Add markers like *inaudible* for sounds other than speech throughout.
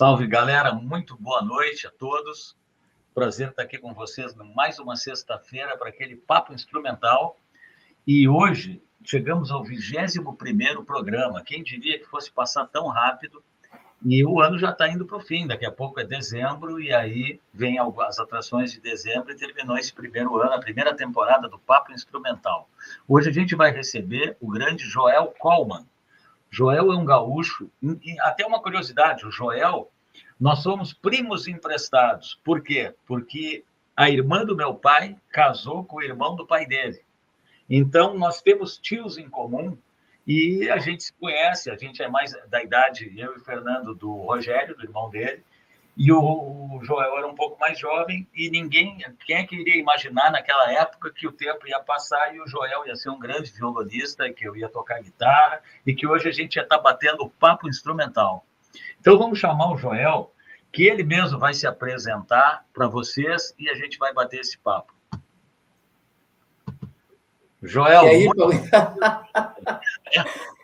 Salve, galera. Muito boa noite a todos. Prazer estar aqui com vocês mais uma sexta-feira para aquele papo instrumental. E hoje chegamos ao 21 programa. Quem diria que fosse passar tão rápido? E o ano já está indo para o fim. Daqui a pouco é dezembro, e aí vem as atrações de dezembro e terminou esse primeiro ano, a primeira temporada do Papo Instrumental. Hoje a gente vai receber o grande Joel Coleman Joel é um gaúcho. E até uma curiosidade: o Joel, nós somos primos emprestados. Por quê? Porque a irmã do meu pai casou com o irmão do pai dele. Então, nós temos tios em comum e a gente se conhece. A gente é mais da idade, eu e o Fernando, do Rogério, do irmão dele. E o, Joel era um pouco mais jovem e ninguém, quem é que iria imaginar naquela época que o tempo ia passar e o Joel ia ser um grande violonista, que eu ia tocar guitarra e que hoje a gente ia estar tá batendo papo instrumental. Então vamos chamar o Joel, que ele mesmo vai se apresentar para vocês e a gente vai bater esse papo. Joel. E aí, muito... *laughs* *laughs*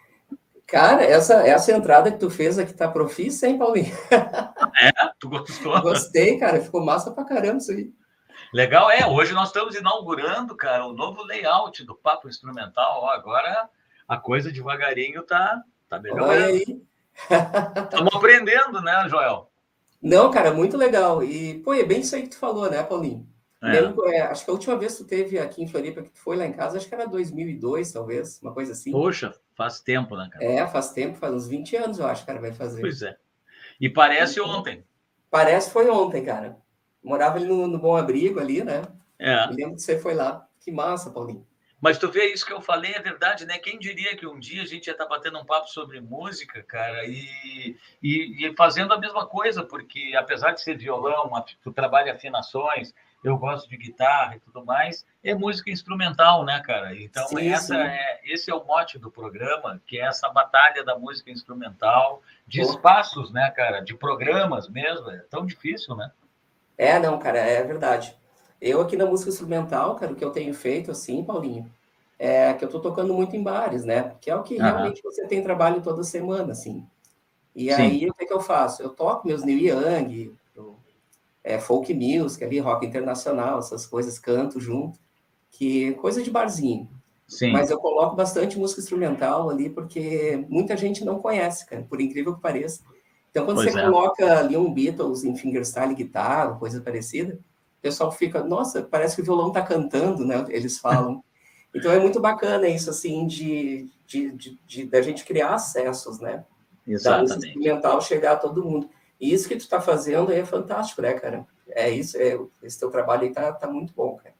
Cara, essa, essa entrada que tu fez aqui tá profissa, hein, Paulinho? *laughs* É, tu gostou? Gostei, cara. Ficou massa pra caramba isso aí. Legal, é. Hoje nós estamos inaugurando, cara, o novo layout do Papo Instrumental. Ó, agora a coisa devagarinho tá, tá melhorando. Olha aí. *laughs* Estamos aprendendo, né, Joel? Não, cara, muito legal. E, pô, é bem isso aí que tu falou, né, Paulinho? É. Lembro, é, acho que a última vez que tu teve aqui em Floripa, que tu foi lá em casa, acho que era 2002, talvez, uma coisa assim. Poxa, faz tempo, né, cara? É, faz tempo, faz uns 20 anos, eu acho, cara, vai fazer. Pois é. E parece então, ontem. Parece foi ontem, cara. Morava ali no, no Bom Abrigo, ali, né? É. Me lembro que você foi lá. Que massa, Paulinho. Mas tu vê isso que eu falei, é verdade, né? Quem diria que um dia a gente ia estar tá batendo um papo sobre música, cara, e, e, e fazendo a mesma coisa, porque apesar de ser violão, tu trabalha afinações, eu gosto de guitarra e tudo mais, é música instrumental, né, cara? Então, sim, essa sim. É, esse é o mote do programa, que é essa batalha da música instrumental, de Pô. espaços, né, cara? De programas mesmo. É tão difícil, né? É, não, cara, é verdade. Eu aqui na música instrumental, cara, o que eu tenho feito, assim, Paulinho, é que eu tô tocando muito em bares, né? Que é o que uhum. realmente você tem trabalho toda semana, assim. E Sim. aí, o que, é que eu faço? Eu toco meus Neil Young, é, folk music ali, rock internacional, essas coisas, canto junto, que coisa de barzinho. Sim. Mas eu coloco bastante música instrumental ali, porque muita gente não conhece, cara, por incrível que pareça. Então, quando pois você é. coloca ali um Beatles em fingerstyle guitarra, coisa parecida, o pessoal fica, nossa, parece que o violão tá cantando, né? Eles falam. *laughs* Então, é muito bacana isso, assim, de, de, de, de da gente criar acessos, né? Exatamente. Da música instrumental chegar a todo mundo. E isso que tu está fazendo aí é fantástico, né, cara? É isso, é, esse teu trabalho aí tá, tá muito bom, cara.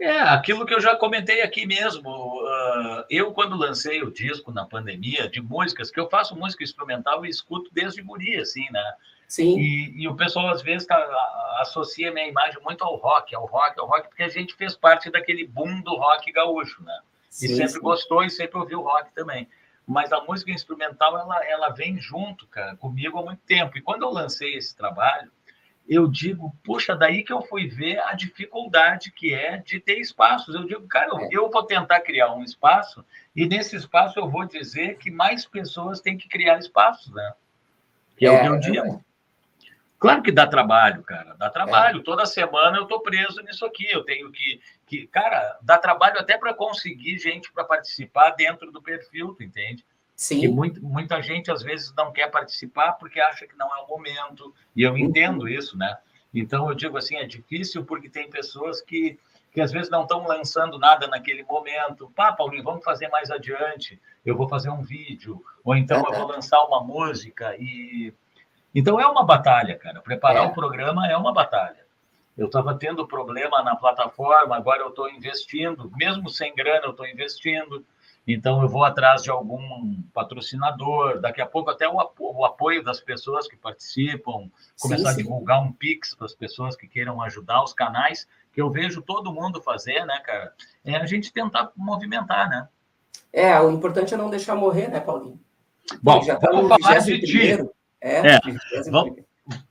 É, aquilo que eu já comentei aqui mesmo. Uh, eu, quando lancei o disco na pandemia, de músicas, que eu faço música instrumental e escuto desde guri, assim, né? Sim. E, e o pessoal, às vezes, tá, associa minha imagem muito ao rock, ao rock, ao rock, porque a gente fez parte daquele boom do rock gaúcho, né? Sim, e sempre sim. gostou e sempre ouviu rock também mas a música instrumental ela, ela vem junto, cara, comigo há muito tempo. E quando eu lancei esse trabalho, eu digo, puxa, daí que eu fui ver a dificuldade que é de ter espaços. Eu digo, cara, é. eu vou tentar criar um espaço e nesse espaço eu vou dizer que mais pessoas têm que criar espaços, né? Que é, é o que eu digo. Claro que dá trabalho, cara, dá trabalho. É. Toda semana eu tô preso nisso aqui. Eu tenho que, que cara, dá trabalho até para conseguir gente para participar dentro do perfil, tu entende? Sim. E muito, muita gente às vezes não quer participar porque acha que não é o momento. E eu uhum. entendo isso, né? Então eu digo assim, é difícil porque tem pessoas que que às vezes não estão lançando nada naquele momento. Pá, Paulinho, vamos fazer mais adiante. Eu vou fazer um vídeo, ou então eu vou lançar uma música e então é uma batalha, cara. Preparar é. o programa é uma batalha. Eu estava tendo problema na plataforma, agora eu estou investindo, mesmo sem grana, eu estou investindo. Então eu vou atrás de algum patrocinador, daqui a pouco até o, apo o apoio das pessoas que participam, começar sim, sim. a divulgar um Pix para as pessoas que queiram ajudar os canais, que eu vejo todo mundo fazer, né, cara? É a gente tentar movimentar, né? É, o importante é não deixar morrer, né, Paulinho? Bom, já tá vamos falar de ti. É, é. Vamos,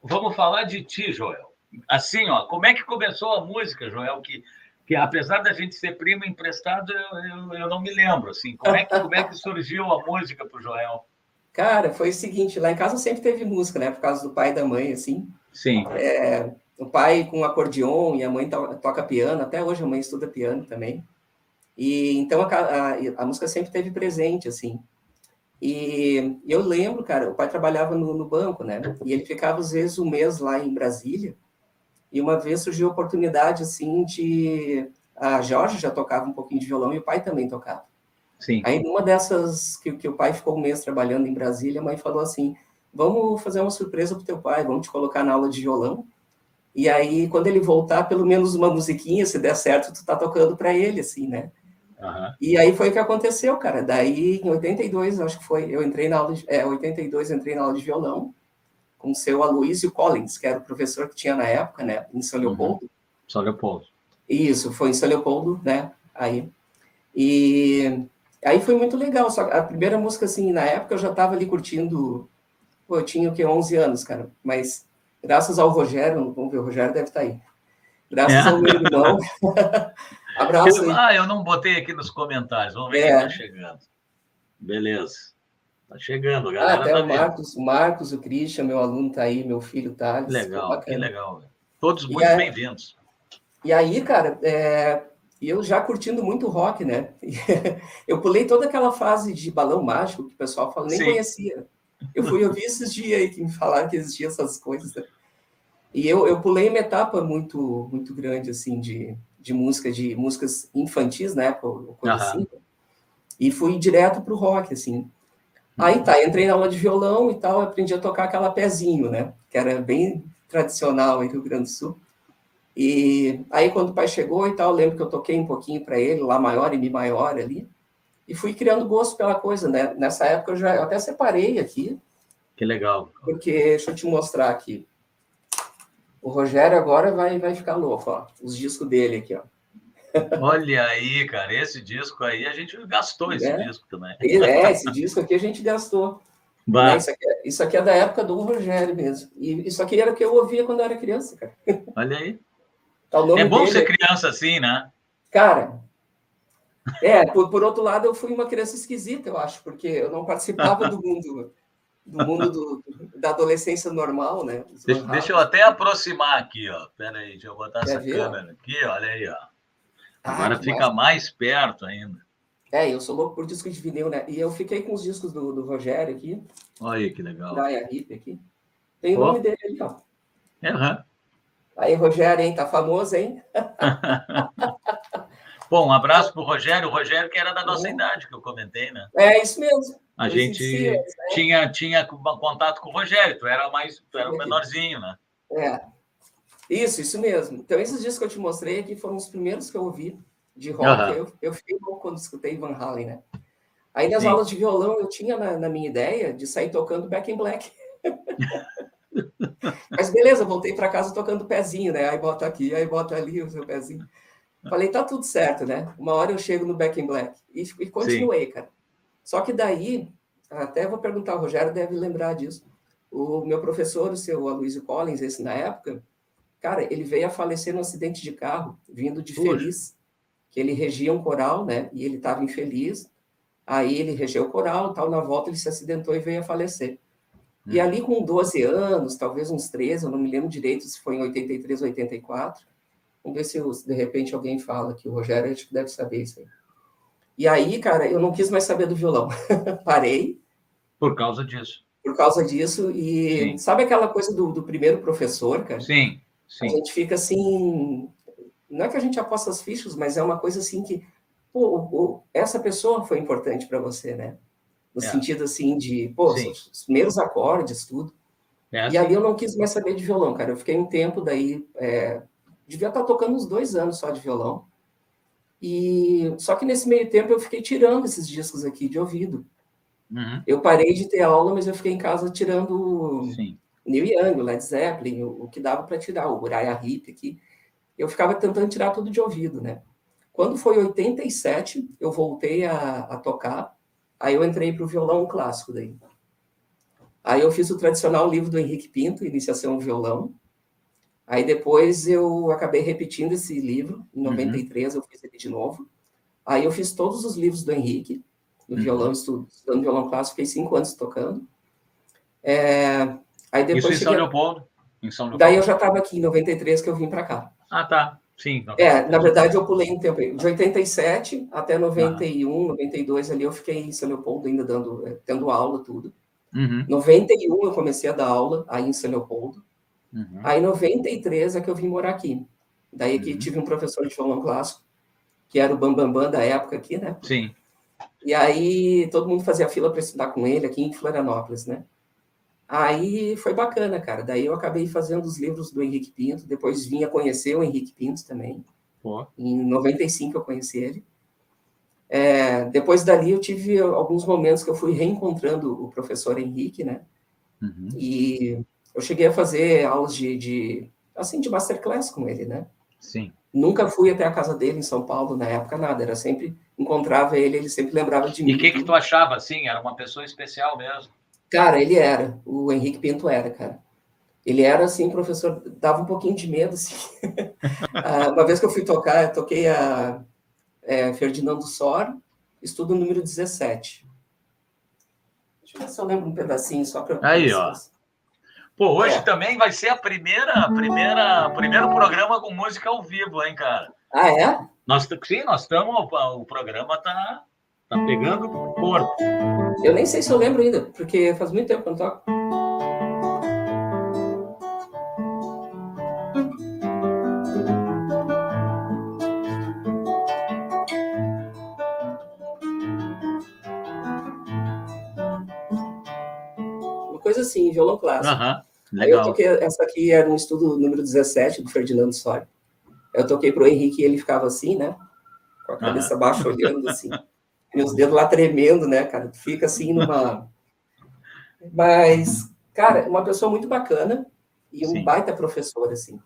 vamos falar de ti, Joel. Assim, ó, como é que começou a música, Joel? Que, que apesar da gente ser primo emprestado, eu, eu, eu não me lembro. Assim, como é que, como é que surgiu a música para o Joel? Cara, foi o seguinte, lá em casa sempre teve música, né? Por causa do pai e da mãe, assim. Sim. É, o pai com acordeon e a mãe to toca piano, até hoje a mãe estuda piano também. E então a, a, a música sempre teve presente, assim. E eu lembro, cara, o pai trabalhava no, no, banco, né? E ele ficava às vezes um mês lá em Brasília. E uma vez surgiu a oportunidade, assim, de a Jorge já tocava um pouquinho de violão e o pai também tocava. Sim. Aí numa dessas que, que o pai ficou um mês trabalhando em Brasília, a mãe falou assim: "Vamos fazer uma surpresa pro teu pai, vamos te colocar na aula de violão. E aí quando ele voltar, pelo menos uma musiquinha, se der certo, tu tá tocando para ele assim, né?" Uhum. E aí foi o que aconteceu, cara. Daí, em 82, acho que foi, eu entrei na aula de, é, 82, entrei na aula de violão com o seu Aloysio Collins, que era o professor que tinha na época, né, em São uhum. Leopoldo. Uhum. São Leopoldo. Isso, foi em São Leopoldo, né, aí. E aí foi muito legal, só a primeira música, assim, na época eu já estava ali curtindo, pô, eu tinha o que, 11 anos, cara, mas graças ao Rogério, vamos ver, o Rogério deve estar tá aí, graças é. ao meu irmão, *laughs* Abraço. Eu, ah, eu não botei aqui nos comentários. Vamos ver é. quem está chegando. Beleza. Está chegando, galera. Ah, até tá o Marcos, o Marcos, o Christian, meu aluno está aí, meu filho Thales. Legal, que legal. Todos muito bem-vindos. E aí, cara, é, eu já curtindo muito rock, né? *laughs* eu pulei toda aquela fase de balão mágico que o pessoal fala, nem Sim. conhecia. Eu fui ouvir esses dias aí que me falaram que existiam essas coisas. Né? E eu, eu pulei uma etapa muito, muito grande, assim, de, de música, de músicas infantis, né, coisa uhum. assim, e fui direto pro rock, assim. Aí tá, entrei na aula de violão e tal, aprendi a tocar aquela pezinho, né, que era bem tradicional em Rio Grande do Sul. E aí quando o pai chegou e tal, lembro que eu toquei um pouquinho para ele, lá maior e mi maior ali, e fui criando gosto pela coisa, né? Nessa época eu já eu até separei aqui. Que legal. Porque deixa eu te mostrar aqui. O Rogério agora vai, vai ficar louco, ó. Os discos dele aqui, ó. Olha aí, cara, esse disco aí a gente gastou esse é. disco também. É, esse disco aqui a gente gastou. Né, isso, aqui, é, isso, aqui, é da época do Rogério mesmo. E isso aqui era o que eu ouvia quando eu era criança, cara. Olha aí. Tá é bom dele. ser criança assim, né? Cara, é, por, por outro lado, eu fui uma criança esquisita, eu acho, porque eu não participava *laughs* do mundo do mundo do, da adolescência normal, né? Deixa, deixa, eu até aproximar aqui, ó. Pera aí, deixa eu botar Quer essa ver? câmera aqui, olha aí, ó. Ah, Agora fica massa. mais perto ainda. É, eu sou louco por disco de vinil, né? E eu fiquei com os discos do, do Rogério aqui. Olha aí, que legal. Da Hip aqui. Tem o nome dele ali, ó. Uhum. Aí, Rogério, hein? Tá famoso, hein? *laughs* Bom, um abraço para o Rogério. O Rogério, que era da nossa idade, que eu comentei, né? É, isso mesmo. A eu gente né? tinha, tinha contato com o Rogério, tu era mais, tu era o menorzinho, né? É. Isso, isso mesmo. Então, esses dias que eu te mostrei aqui foram os primeiros que eu ouvi de rock. Uhum. Eu, eu fiquei louco quando escutei Van Halen, né? Aí nas Sim. aulas de violão eu tinha na, na, minha ideia de sair tocando Back in Black. *laughs* Mas beleza, voltei para casa tocando pezinho, né? Aí bota aqui, aí bota ali o seu pezinho. Falei, tá tudo certo, né? Uma hora eu chego no Back in Black. E, e continuei, Sim. cara. Só que daí, até vou perguntar, o Rogério deve lembrar disso. O meu professor, o seu Aloysio Collins, esse na época, cara, ele veio a falecer num acidente de carro, vindo de Feliz, que ele regia um coral, né? E ele estava infeliz. Aí ele regeu o coral, tal, na volta ele se acidentou e veio a falecer. Hum. E ali com 12 anos, talvez uns 13, eu não me lembro direito se foi em 83 ou 84, Vamos ver se de repente alguém fala que o Rogério acho que deve saber isso aí. E aí, cara, eu não quis mais saber do violão. *laughs* Parei. Por causa disso. Por causa disso. E sim. sabe aquela coisa do, do, primeiro professor, cara? Sim, sim. A gente fica assim. Não é que a gente aposta as fichas, mas é uma coisa assim que. Pô, essa pessoa foi importante para você, né? No é. sentido assim de, pô, os primeiros acordes, tudo. É assim. E ali eu não quis mais saber de violão, cara. Eu fiquei um tempo daí. É, devia estar tocando uns dois anos só de violão. E só que nesse meio tempo eu fiquei tirando esses discos aqui de ouvido. Uhum. Eu parei de ter aula, mas eu fiquei em casa tirando Sim. Neil Young, Led Zeppelin, o, o que dava para tirar, o Uriah Heep aqui. Eu ficava tentando tirar tudo de ouvido, né? Quando foi 87, eu voltei a, a tocar, aí eu entrei para o violão clássico daí. Aí eu fiz o tradicional livro do Henrique Pinto, Iniciação ao Violão, Aí depois eu acabei repetindo esse livro, em 93 uhum. eu fiz ele de novo. Aí eu fiz todos os livros do Henrique, no uhum. violão, estudando violão clássico, fiquei cinco anos tocando. É, aí depois Isso em São Leopoldo? Em São Leopoldo. Daí eu já estava aqui em 93 que eu vim para cá. Ah, tá. Sim. É, na verdade eu pulei um tempo. De 87 até 91, ah. 92 ali eu fiquei em São Leopoldo ainda dando, é, tendo aula, tudo. Uhum. 91 eu comecei a dar aula aí em São Leopoldo. Uhum. Aí 93 é que eu vim morar aqui. Daí aqui uhum. tive um professor de violão clássico, que era o Bambambam Bam Bam da época aqui, né? Sim. E aí todo mundo fazia fila para estudar com ele aqui em Florianópolis, né? Aí foi bacana, cara. Daí eu acabei fazendo os livros do Henrique Pinto, depois vinha conhecer o Henrique Pinto também. Pô. Em 95 eu conheci ele. É, depois dali eu tive alguns momentos que eu fui reencontrando o professor Henrique, né? Uhum. E eu cheguei a fazer aulas de, de, assim, de masterclass com ele, né? Sim. Nunca fui até a casa dele em São Paulo na época, nada. Era sempre encontrava ele, ele sempre lembrava de mim. E o que que tu achava assim? Era uma pessoa especial mesmo? Cara, ele era. O Henrique Pinto era, cara. Ele era assim, professor, dava um pouquinho de medo, assim. *laughs* Ah, uma vez que eu fui tocar, eu toquei a é, Ferdinando Sor, estudo número 17. Deixa eu ver se eu lembro um pedacinho só para. Aí, ó. Pô, hoje é. também vai ser a primeira, primeira, primeiro programa com música ao vivo, hein, cara? Ah, é? Nós, sim, nós estamos. O programa tá, tá pegando corpo. Eu nem sei se eu lembro ainda, porque faz muito tempo que eu não toco. Uma coisa assim, violão clássico. Uhum. Legal. Aí eu toquei, essa aqui era um estudo número 17 do Ferdinando Soares. Eu toquei para o Henrique e ele ficava assim, né? Com a cabeça baixa, olhando assim. *laughs* E os dedos lá tremendo, né, cara? Fica assim numa. *laughs* Mas, cara, uma pessoa muito bacana e um Sim. baita professor, assim.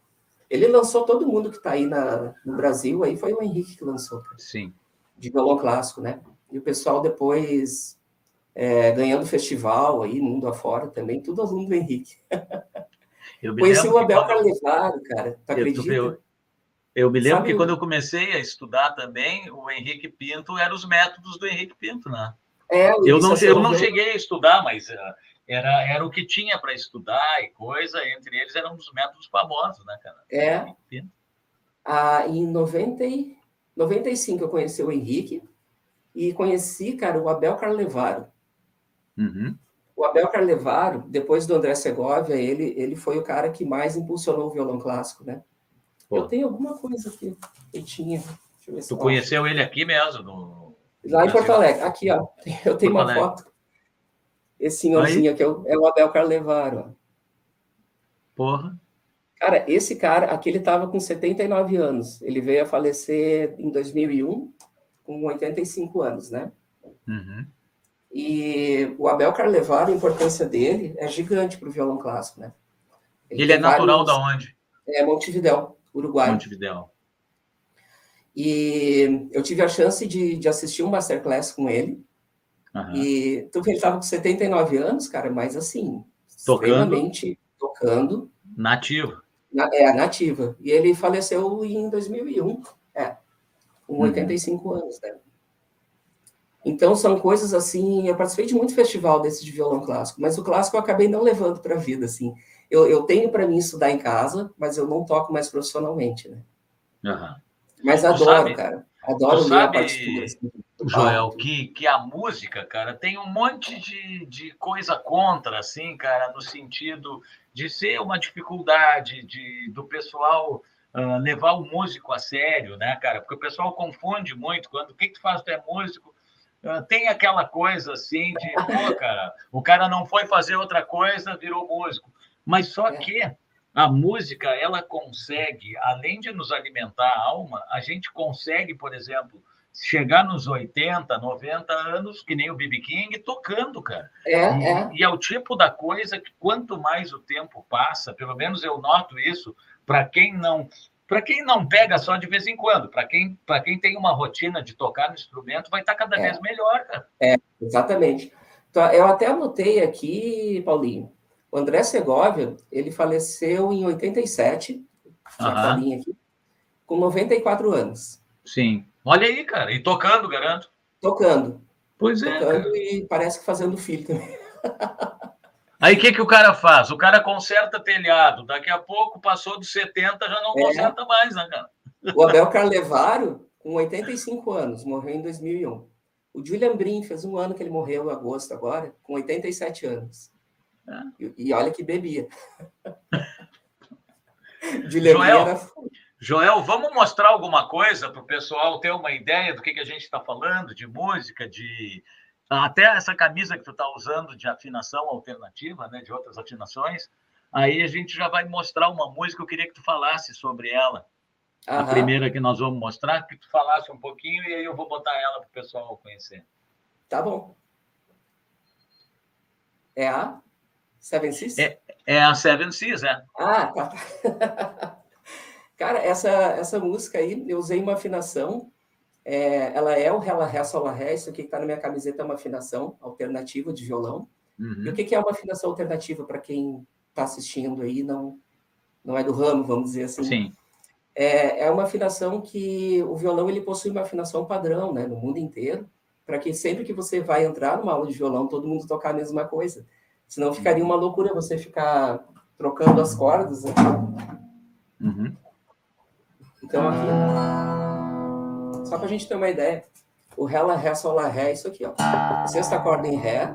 Ele lançou todo mundo que está aí na, no Brasil, aí foi o Henrique que lançou. Cara. Sim. De violão clássico, né? E o pessoal depois é, ganhando festival aí, mundo afora também, tudo aluno do Henrique. Conheci o Abel Carlevaro, cara, tu acredita? Eu, eu me lembro Sabe que quando eu comecei a estudar também, o Henrique Pinto eram os métodos do Henrique Pinto, né? É, eu não, eu não cheguei a estudar, mas uh, era, era o que tinha para estudar e coisa, entre eles eram dos métodos famosos, né, cara? É. Ah, em 90, 95 eu conheci o Henrique e conheci, cara, o Abel Carlevaro. Uhum. O Abel Carlevaro, depois do André Segovia, ele, ele foi o cara que mais impulsionou o violão clássico, né? Pô. Eu tenho alguma coisa aqui. Eu tinha. tu conheceu ele aqui mesmo? No... Lá em Porto Alegre. Aqui, ó. *laughs* Eu tenho Porto uma Alegre. foto. Esse senhorzinho Aí? aqui é o, é o Abel Carlevaro. Porra. Cara, esse cara, aqui ele estava com 79 anos. Ele veio a falecer em 2001, com 85 anos, né? Uhum. E o Abel Carlevaro, a importância dele é gigante para o violão clássico, né? Ele, ele é natural vários... da onde? É Montevidéu, Uruguai. Montevidéu. E eu tive a chance de, de assistir um masterclass com ele. Uhum. E tu vê, ele estava com 79 anos, cara, mas assim, tocando. tocando. Nativo. Na, é, nativa. E ele faleceu em 2001, é, com uhum. 85 anos, né? Então, são coisas assim. Eu participei de muito festival desse de violão clássico, mas o clássico eu acabei não levando para a vida. Assim. Eu, eu tenho para mim estudar em casa, mas eu não toco mais profissionalmente, né? Uhum. Mas adoro, sabe, cara. Adoro ler sabe, a partitura. Assim, Joel, que, que a música, cara, tem um monte de, de coisa contra, assim, cara, no sentido de ser uma dificuldade de, do pessoal uh, levar o músico a sério, né, cara? Porque o pessoal confunde muito quando o que, que tu faz, tu é músico, tem aquela coisa assim de, pô, cara, o cara não foi fazer outra coisa, virou músico. Mas só é. que a música, ela consegue, além de nos alimentar a alma, a gente consegue, por exemplo, chegar nos 80, 90 anos, que nem o B.B. King, tocando, cara. É, e, é. e é o tipo da coisa que quanto mais o tempo passa, pelo menos eu noto isso, para quem não para quem não pega só de vez em quando, para quem, quem tem uma rotina de tocar no instrumento, vai estar tá cada é. vez melhor, cara. É, exatamente. Então, eu até anotei aqui, Paulinho, o André Segovia, ele faleceu em 87, uhum. aqui, com 94 anos. Sim. Olha aí, cara, e tocando, garanto. Tocando. Pois é. e parece que fazendo filho também. *laughs* Aí o que, que o cara faz? O cara conserta telhado. Daqui a pouco, passou dos 70, já não é. conserta mais, né, cara? O Abel Carlevaro, com 85 anos, morreu em 2001. O Julian Brin fez um ano que ele morreu, em agosto agora, com 87 anos. É. E, e, olha que bebia. *laughs* Julian Joel, era... Joel, vamos mostrar alguma coisa para o pessoal ter uma ideia do que, que a gente está falando, de música, de até essa camisa que tu está usando de afinação alternativa, né, de outras afinações. Aí a gente já vai mostrar uma música. Eu queria que tu falasse sobre ela. A primeira que nós vamos mostrar, que tu falasse um pouquinho e aí eu vou botar ela para o pessoal conhecer. Tá bom. É a Seven Seas? É, é a Seven Seas, é. Ah, tá. *laughs* Cara, essa, essa música aí, eu usei uma afinação. É, ela é o Rela Ré Sol Ré. Isso aqui que está na minha camiseta é uma afinação alternativa de violão. Uhum. E o que, que é uma afinação alternativa para quem está assistindo aí não não é do ramo, vamos dizer assim. Sim. É, é uma afinação que o violão ele possui uma afinação padrão, né, no mundo inteiro, para que sempre que você vai entrar numa aula de violão, todo mundo tocar a mesma coisa. Senão ficaria uma loucura você ficar trocando as cordas. Né? Uhum. Então, aqui, só para a gente ter uma ideia, o Ré, Lá, Ré, Sol, Lá, Ré é isso aqui, ó. A sexta corda em Ré,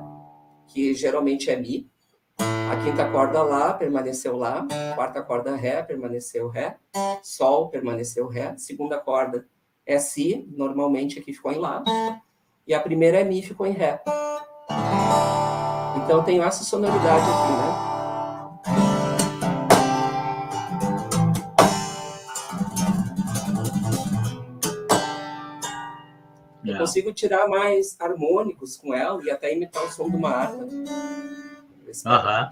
que geralmente é Mi. A quinta corda Lá, permaneceu Lá. Quarta corda Ré, permaneceu Ré. Sol, permaneceu Ré. Segunda corda é Si, normalmente aqui ficou em Lá. E a primeira é Mi, ficou em Ré. Então, tem essa sonoridade aqui, né? Consigo tirar mais harmônicos com ela e até imitar o som de uma harpa. Aham.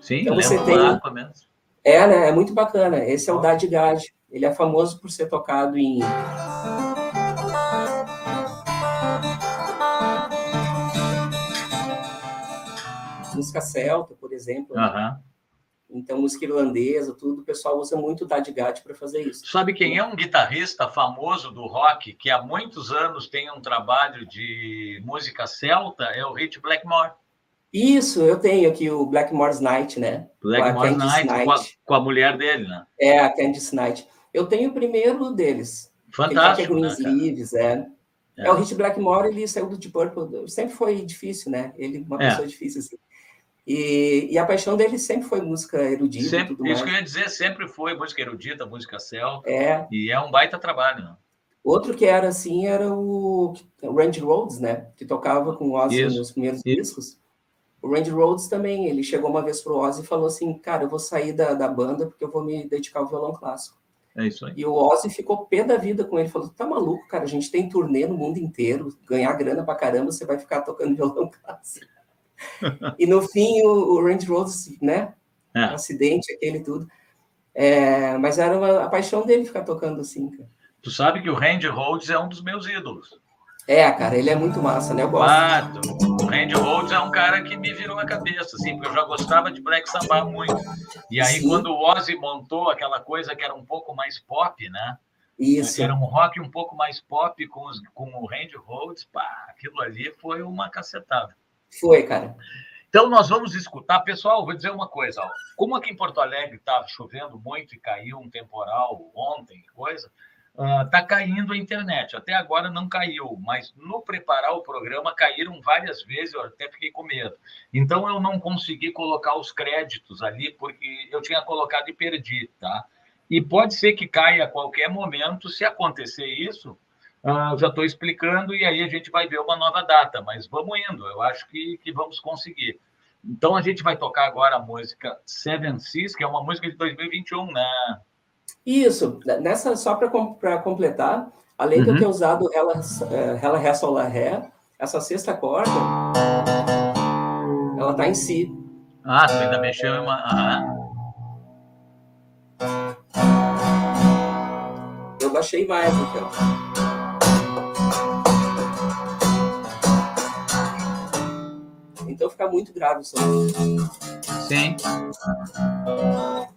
Sim, então você tem... harpa mesmo. É, né? É muito bacana. Esse é o Dad Gad. Ele é famoso por ser tocado em música celta, por exemplo. Uhum. Então, música irlandesa, tudo, o pessoal usa muito o Dadgat para fazer isso. Sabe quem é um guitarrista famoso do rock que há muitos anos tem um trabalho de música celta? É o Rich Blackmore. Isso, eu tenho aqui o Blackmore's Night, né? Blackmore's Night, Night. Com, a, com, a, mulher dele, né? É, a Candice Night. Eu tenho o primeiro deles. Fantástico, é Greens né, é. é. é. o Rich Blackmore, ele saiu do Deep Purple, sempre foi difícil, né? Ele uma é. pessoa difícil, assim. E, e, a paixão dele sempre foi música erudita. Sempre, isso mais. que eu ia dizer, sempre foi música erudita, música celta. É. E é um baita trabalho. Né? Outro que era assim era o Randy Rhodes, né? Que tocava com o Ozzy isso, nos primeiros isso. discos. O Randy Rhodes também, ele chegou uma vez pro Ozzy e falou assim, cara, eu vou sair da, da banda porque eu vou me dedicar ao violão clássico. É isso aí. E o Ozzy ficou pé da vida com ele, falou, tá maluco, cara, a gente tem turnê no mundo inteiro, ganhar grana pra caramba, você vai ficar tocando violão *laughs* clássico e no fim, o, o Randy Rhodes, né? É. Um acidente, aquele tudo. É, mas era uma, a paixão dele ficar tocando assim, cara. Tu sabe que o Randy Rhodes é um dos meus ídolos. É, cara, ele é muito massa, né? Eu gosto. Ah, o Randy Rhodes é um cara que me virou a cabeça, assim, porque eu já gostava de Black Sabbath muito. E aí, Sim. quando o Ozzy montou aquela coisa que era um pouco mais pop, né? Isso. Era um rock um pouco mais pop com, os, com o Randy Rhodes, pá, aquilo ali foi uma cacetada. Foi, cara. Então, nós vamos escutar. Pessoal, vou dizer uma coisa. Ó. Como aqui em Porto Alegre está chovendo muito e caiu um temporal ontem, coisa, está uh, caindo a internet. Até agora não caiu, mas no preparar o programa caíram várias vezes, eu até fiquei com medo. Então, eu não consegui colocar os créditos ali, porque eu tinha colocado e perdi, tá? E pode ser que caia a qualquer momento. Se acontecer isso, Uh, já estou explicando e aí a gente vai ver uma nova data, mas vamos indo, eu acho que, que vamos conseguir. Então a gente vai tocar agora a música Seven Seas, que é uma música de 2021, né? Isso, nessa só para completar, além uhum. de eu ter usado ela, ela Ré, Sol, Lá, Ré, essa sexta corda, ela tá em Si. Ah, tu ainda mexeu em uma. Eu baixei mais, então. Então fica muito grave o som. Sim.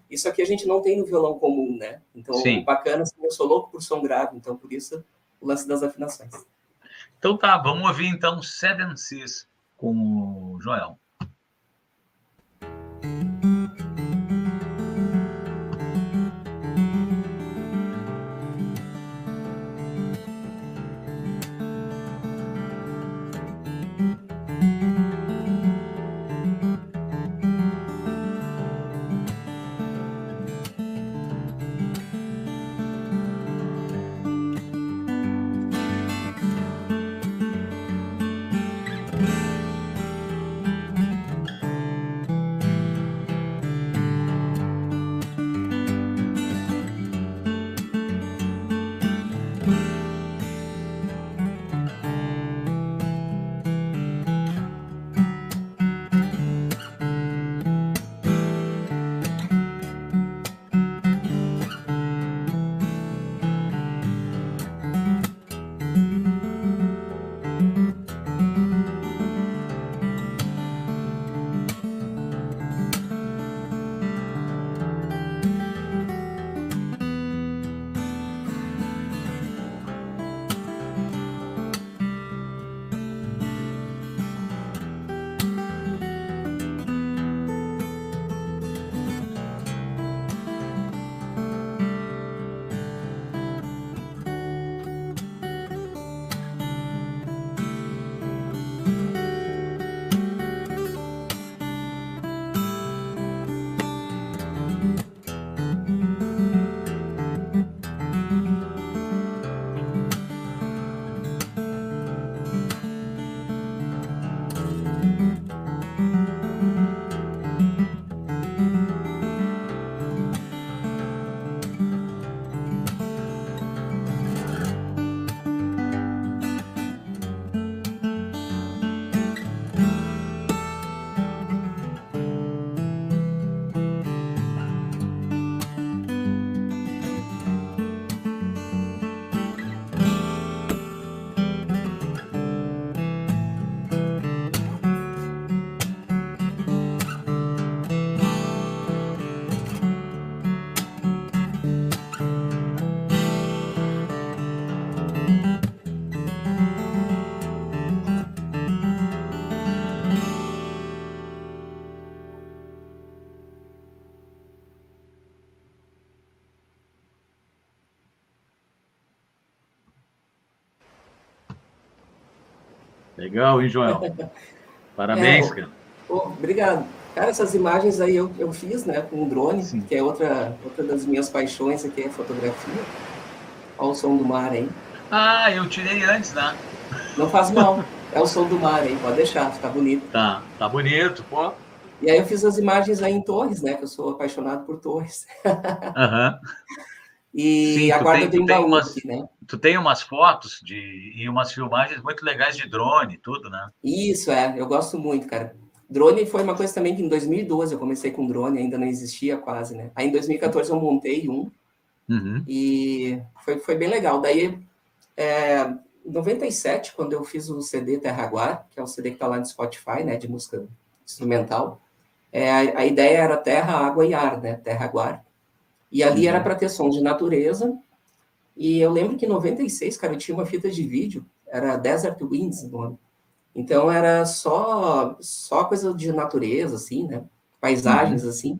Isso aqui a gente não tem no violão comum, né? Então, Sim. bacana, assim, eu sou louco por som grave, então por isso o lance das afinações. Então tá, vamos ouvir então Seven Seas com o Joel. Legal, hein, Joel? *laughs* Parabéns, é, cara. obrigado. Cara, essas imagens aí eu, eu fiz, né, com o drone, Sim. que é outra, outra das minhas paixões aqui, é fotografia. Olha o som do mar aí. Ah, eu tirei antes, né? Não faz mal. É o som do mar aí, pode deixar, tá bonito. Tá, tá bonito, pô. E aí eu fiz as imagens aí em Torres, né? Que eu sou apaixonado por Torres. Aham. Uhum. *laughs* E Sim, agora tem, eu tenho um umas, aqui, né? Tu tem umas fotos de, e umas filmagens muito legais de drone tudo, né? Isso, é. Eu gosto muito, cara. Drone foi uma coisa também que em 2012 eu comecei com drone, ainda não existia quase, né? Aí em 2014 eu montei um uhum. e foi, foi bem legal. Daí, é, em 97, quando eu fiz o CD Terraguar, que é o CD que tá lá no Spotify, né, de música instrumental, é, a, a ideia era terra, água e ar, né? Terraguar. E ali era uhum. para ter som de natureza. E eu lembro que em 96, cara, eu tinha uma fita de vídeo, era Desert Winds o nome. Então era só só coisa de natureza, assim, né? Paisagens, uhum. assim.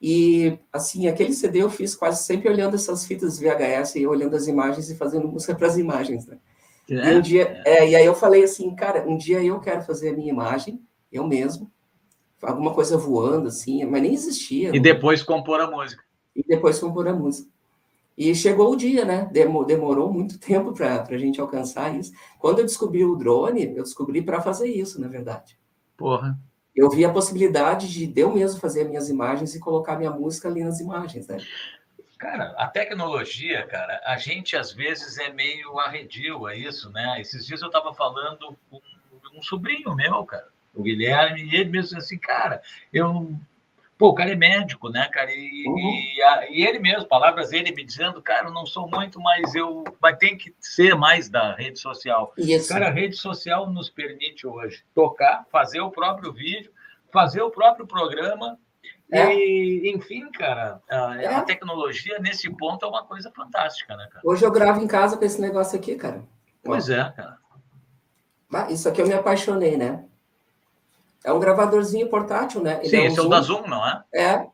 E, assim, aquele CD eu fiz quase sempre olhando essas fitas VHS e olhando as imagens e fazendo música para as imagens, né? É, e um dia, é, e aí eu falei assim, cara, um dia eu quero fazer a minha imagem, eu mesmo, alguma coisa voando, assim, mas nem existia. E não... depois compor a música e depois compor a música. E chegou o dia, né? Demorou muito *laughs* tempo para a gente alcançar isso. Quando eu descobri o drone, eu descobri para fazer isso, na verdade. Porra. Eu vi a possibilidade de eu mesmo fazer minhas imagens e colocar minha música ali nas imagens, né? Cara, a tecnologia, cara, a gente às vezes é meio arredio a isso, né? Esses dias eu estava falando com um sobrinho meu, cara, o Guilherme, e ele mesmo assim, cara, eu Pô, o cara é médico, né, cara? E, uhum. e, a, e, ele mesmo, palavras dele me dizendo, cara, eu não sou muito, mas eu. Mas tem que ser mais da rede social. Isso. Cara, a rede social nos permite hoje tocar, fazer o próprio vídeo, fazer o próprio programa É. E, enfim, cara, a, é. a, tecnologia nesse ponto é uma coisa fantástica, né, cara? Hoje eu gravo em casa com esse negócio aqui, cara. Pois Ó. é, cara. isso aqui eu me apaixonei, né? É um gravadorzinho portátil, né? Ele Sim, é um esse Zoom. é o da Zoom, não é? É.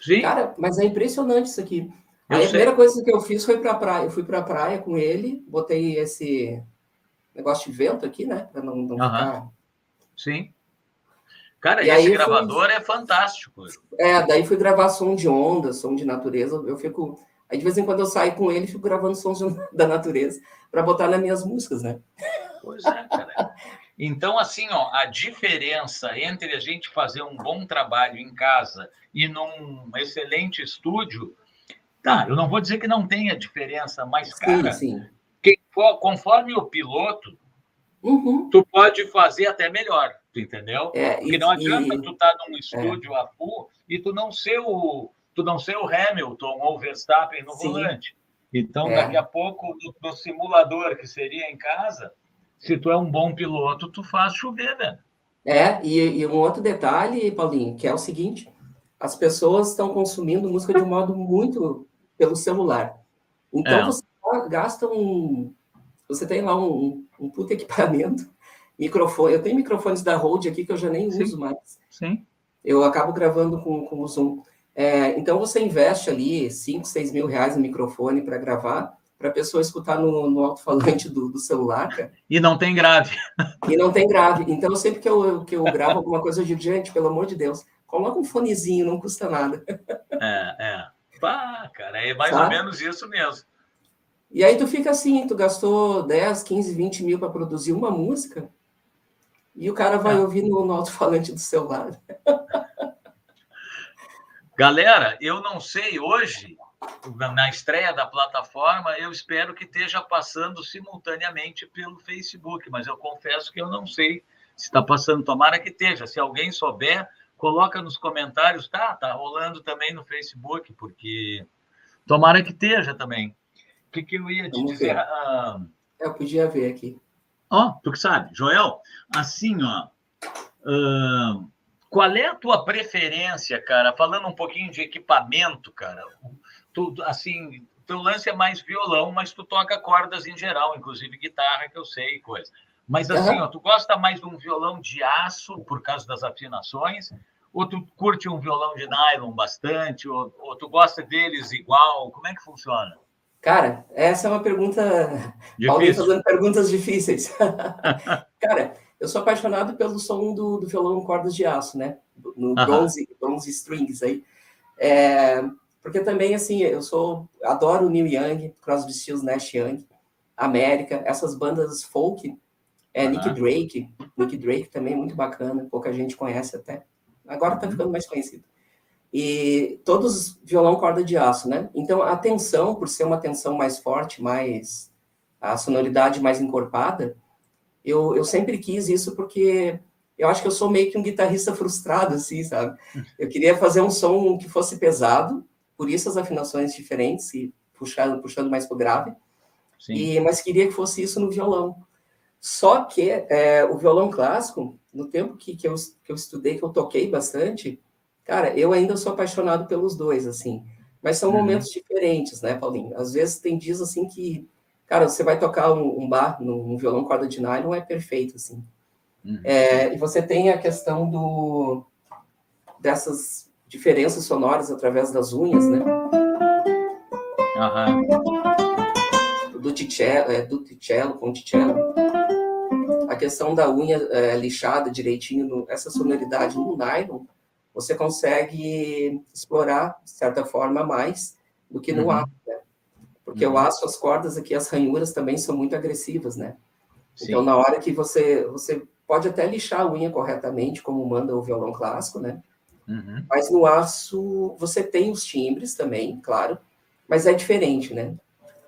Sim. Cara, mas é impressionante isso aqui. Aí a primeira coisa que eu fiz foi para a praia. Eu fui para a praia com ele, botei esse negócio de vento aqui, né? Para não, não ficar. Sim. Cara, e esse gravador fui... é fantástico. É, daí fui gravar som de onda, som de natureza. Eu fico. Aí de vez em quando eu saio com ele, fico gravando sons *laughs* da natureza para botar nas minhas músicas, né? Pois é, cara. *laughs* Então, assim, ó, a diferença entre a gente fazer um bom trabalho em casa e num excelente estúdio, tá, eu não vou dizer que não tenha diferença, mas, cara, sim, sim. Quem for, conforme o piloto, uhum. tu pode fazer até melhor, tu entendeu? É, Porque não adianta e... tu estar tá num é. estúdio é. a full e tu não ser o tu não ser o Hamilton ou o Verstappen no sim. volante. Então, é. daqui a pouco, no, no simulador que seria em casa, se tu é um bom piloto, tu faz chover, velho. É, e, e, um outro detalhe, Paulinho, que é o seguinte: as pessoas estão consumindo música de um modo muito pelo celular. Então é. você gasta um. Você tem lá um, um puto equipamento, microfone. Eu tenho microfones da Rode aqui que eu já nem Sim. uso mais. Sim. Eu acabo gravando com, com o Zoom. É, então você investe ali 5, 6 mil reais no microfone para gravar para a pessoa escutar no, no alto-falante do, do, celular, cara. E não tem grave. E não tem grave. Então, sempre que eu, que eu gravo alguma coisa, eu digo, gente, pelo amor de Deus, coloca um fonezinho, não custa nada. É, é. Pá, cara, é mais Sabe? ou menos isso mesmo. E aí tu fica assim, tu gastou 10, 15, 20 mil para produzir uma música, e o cara vai é. ouvir no, no alto-falante do celular. Galera, eu não sei hoje na estreia da plataforma, eu espero que esteja passando simultaneamente pelo Facebook, mas eu confesso que eu não sei se está passando. Tomara que esteja. Se alguém souber, coloca nos comentários. Tá, tá rolando também no Facebook, porque tomara que esteja também. O que, que eu ia te Vamos dizer? Ah... Eu podia ver aqui. Ó, oh, tu que sabe, Joel, assim, ó. Uh, qual é a tua preferência, cara? Falando um pouquinho de equipamento, cara tu, assim, teu lance é mais violão, mas tu toca cordas em geral, inclusive guitarra, que eu sei, coisa. Mas assim, uhum. ó, tu gosta mais de um violão de aço por causa das afinações, ou tu curte um violão de nylon bastante, ou, ou tu gosta deles igual? Como é que funciona? Cara, essa é uma pergunta. Alguém fazendo perguntas difíceis. *laughs* Cara, eu sou apaixonado pelo som do, do violão cordas de aço, né? No bronze, bronze strings aí. É, porque também, assim, eu sou, adoro Neil Young, Crosby, Stills, Nash Young, América, essas bandas folk, é, Nick Drake, Nick Drake também é muito bacana, pouca gente conhece até. Agora tá uhum. ficando mais conhecido. E todos violão corda de aço, né? Então a tensão, por ser uma tensão mais forte, mais a sonoridade mais encorpada, eu, eu sempre quis isso porque eu acho que eu sou meio que um guitarrista frustrado, assim, sabe? Eu queria fazer um som que fosse pesado, por isso as afinações diferentes e puxando, puxando mais para o grave. E, mas queria que fosse isso no violão. Só que é, o violão clássico, no tempo que, que, eu, que eu estudei, que eu toquei bastante, cara, eu ainda sou apaixonado pelos dois, assim. Mas são uhum. momentos diferentes, né, Paulinho? Às vezes tem dias assim que, cara, você vai tocar um, um bar num, violão corda de nylon, é perfeito, assim. Uhum. É, e você tem a questão do dessas diferenças sonoras através das unhas, né? Uhum. Do ticello, é, do ticello, com ticello. A questão da unha é, lixada direitinho, no, essa sonoridade no nylon, você consegue explorar, de certa forma, mais do que no uhum. aço, né? Porque uhum. o aço, as cordas aqui, as ranhuras também são muito agressivas, né? Sim. Então, na hora que você, você pode até lixar a unha corretamente, como manda o violão clássico, né? Uhum. Mas no aço você tem os timbres também, claro, mas é diferente, né?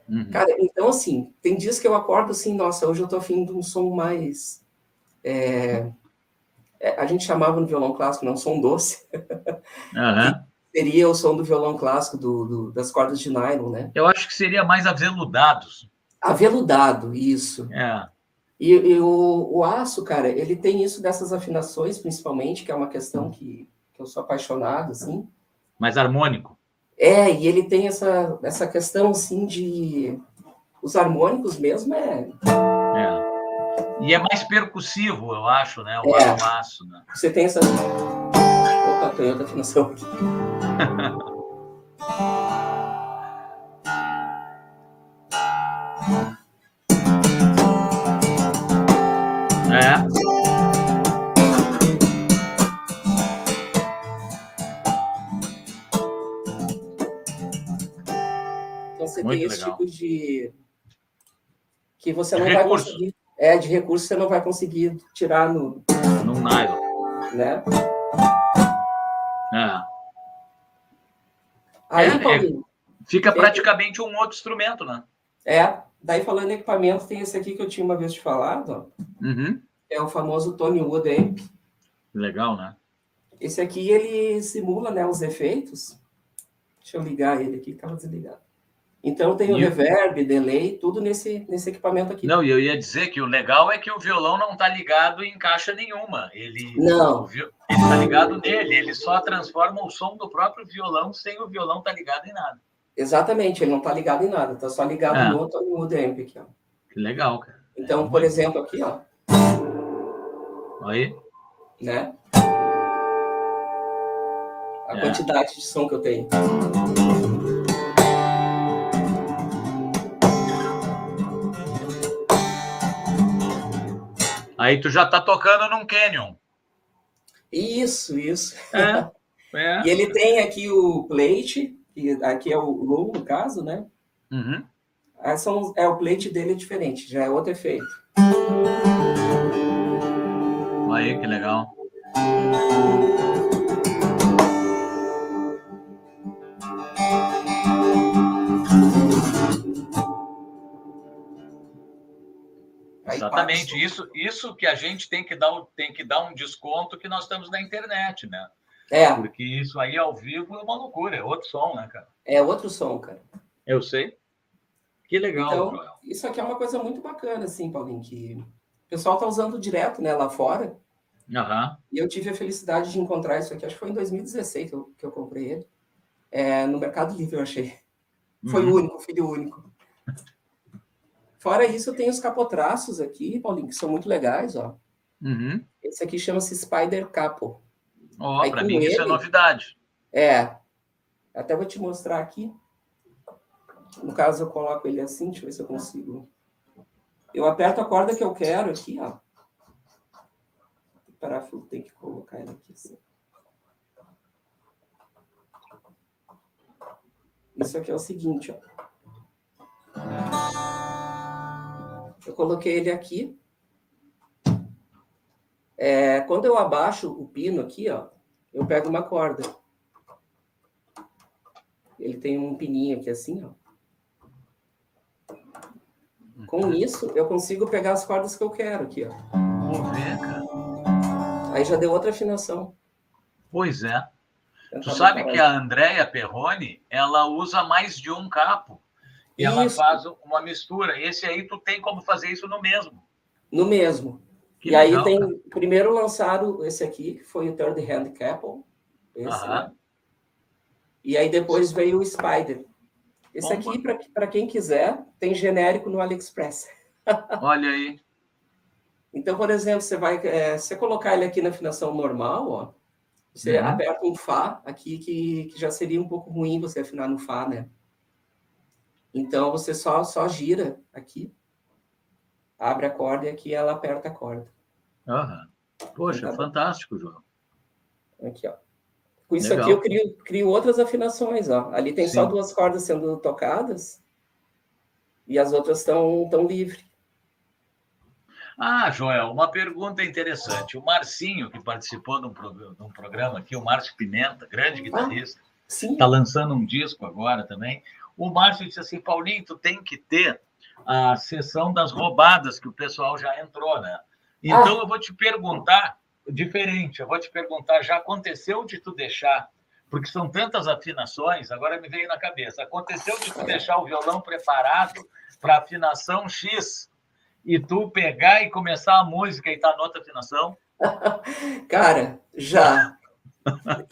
Uhum. Cara, então assim, tem dias que eu acordo assim, nossa, hoje eu tô afim de um som mais. É, é, a gente chamava no violão clássico, não, né, som doce. Uhum. *laughs* seria o som do violão clássico, do, do, das cordas de nylon, né? Eu acho que seria mais aveludados. Aveludado, isso. É. E, e o, o, aço, cara, ele tem isso dessas afinações, principalmente, que é uma questão que que eu sou apaixonado, assim. Mais harmônico. É, e ele tem essa, essa questão, assim, de... Os harmônicos mesmo é... É. E é mais percussivo, eu acho, né? O é. Maço, né? Você tem essa... Opa, outra afinação aqui. *laughs* que você não vai conseguir. É, de recurso você não vai conseguir tirar no. No nylon. Né? É. Aí, é, Paulinho, é, fica praticamente um outro instrumento, né? É. Daí, falando em equipamento, tem esse aqui que eu tinha uma vez te falado. Uhum. É o famoso Tony Wood Amp. Legal, né? Esse aqui, ele simula né, os efeitos. Deixa eu ligar ele aqui, estava desligado. Então tem o reverb, delay, tudo nesse, nesse equipamento aqui. Não, e eu ia dizer que o legal é que o violão não está ligado em caixa nenhuma. Ele não. Ele está ligado nele, ele só transforma o som do próprio violão sem o violão estar tá ligado em nada. Exatamente, ele não está ligado em nada, está só ligado é. no outro no amp aqui, ó. Que legal, cara. Então, é por exemplo, aqui, ó. Aí. Né? A é. quantidade de som que eu tenho. Aí tu já tá tocando num Canyon. Isso, isso. É, *laughs* é. E ele tem aqui o plate, que aqui é o low, no caso, né? Uhum. Aí são, é, o plate dele é diferente, já é outro efeito. Aí, que legal. Exatamente, isso, isso que a gente tem que, dar, tem que dar um desconto que nós estamos na internet, né? É. Porque isso aí ao vivo é uma loucura, é outro som, né, cara? É outro som, cara. Eu sei. Que legal, então, Joel. Isso aqui é uma coisa muito bacana, assim, Paulinho, que o pessoal tá usando direto, né, lá fora. Uhum. E eu tive a felicidade de encontrar isso aqui, acho que foi em 2016 que eu, que eu comprei ele. É, no Mercado Livre, eu achei. Foi uhum. único, filho único. Fora isso, tem os capotraços aqui, Paulinho, que são muito legais, ó. Uhum. Esse aqui chama-se Spider Capo. Ó, oh, para mim ele, isso é novidade. É. Até vou te mostrar aqui. No caso, eu coloco ele assim, deixa eu ver se eu consigo. Eu aperto a corda que eu quero aqui, ó. O parafuso tem que colocar ele aqui assim. Isso aqui é o seguinte, ó. Eu coloquei ele aqui. É, quando eu abaixo o pino aqui, ó, eu pego uma corda. Ele tem um pininho aqui assim, ó. Com isso, eu consigo pegar as cordas que eu quero aqui, ó. Vamos ver, cara. Aí já deu outra afinação. Pois é. Tu sabe que a Andrea Perrone, ela usa mais de um capo. E isso. ela faz uma mistura. Esse aí tu tem como fazer isso no mesmo. No mesmo. Que e legal, aí tem. Cara. Primeiro lançaram esse aqui, que foi o Third Hand Couple. Esse, né? E aí depois veio o Spider. Esse aqui, para quem quiser, tem genérico no AliExpress. *laughs* Olha aí. Então, por exemplo, você vai é, você colocar ele aqui na afinação normal, ó, você uhum. aperta um Fá aqui, que, que já seria um pouco ruim você afinar no Fá, né? Então você só só gira aqui, abre a corda e aqui ela aperta a corda. Aham. Poxa, tá fantástico, João. Aqui, ó. Com isso Legal. aqui eu crio, crio outras afinações, ó. Ali tem Sim. só duas cordas sendo tocadas e as outras estão tão livres. Ah, Joel, uma pergunta interessante. O Marcinho, que participou de um, programa, de um programa aqui, o Márcio Pimenta, grande ah, guitarrista, está lançando um disco agora também. O Márcio disse assim: Paulinho, tu tem que ter a sessão das roubadas, que o pessoal já entrou, né? Então ah. eu vou te perguntar, diferente, eu vou te perguntar: já aconteceu de tu deixar, porque são tantas afinações, agora me veio na cabeça, aconteceu de tu deixar o violão preparado para afinação X e tu pegar e começar a música e estar tá noutra afinação? *laughs* Cara, já.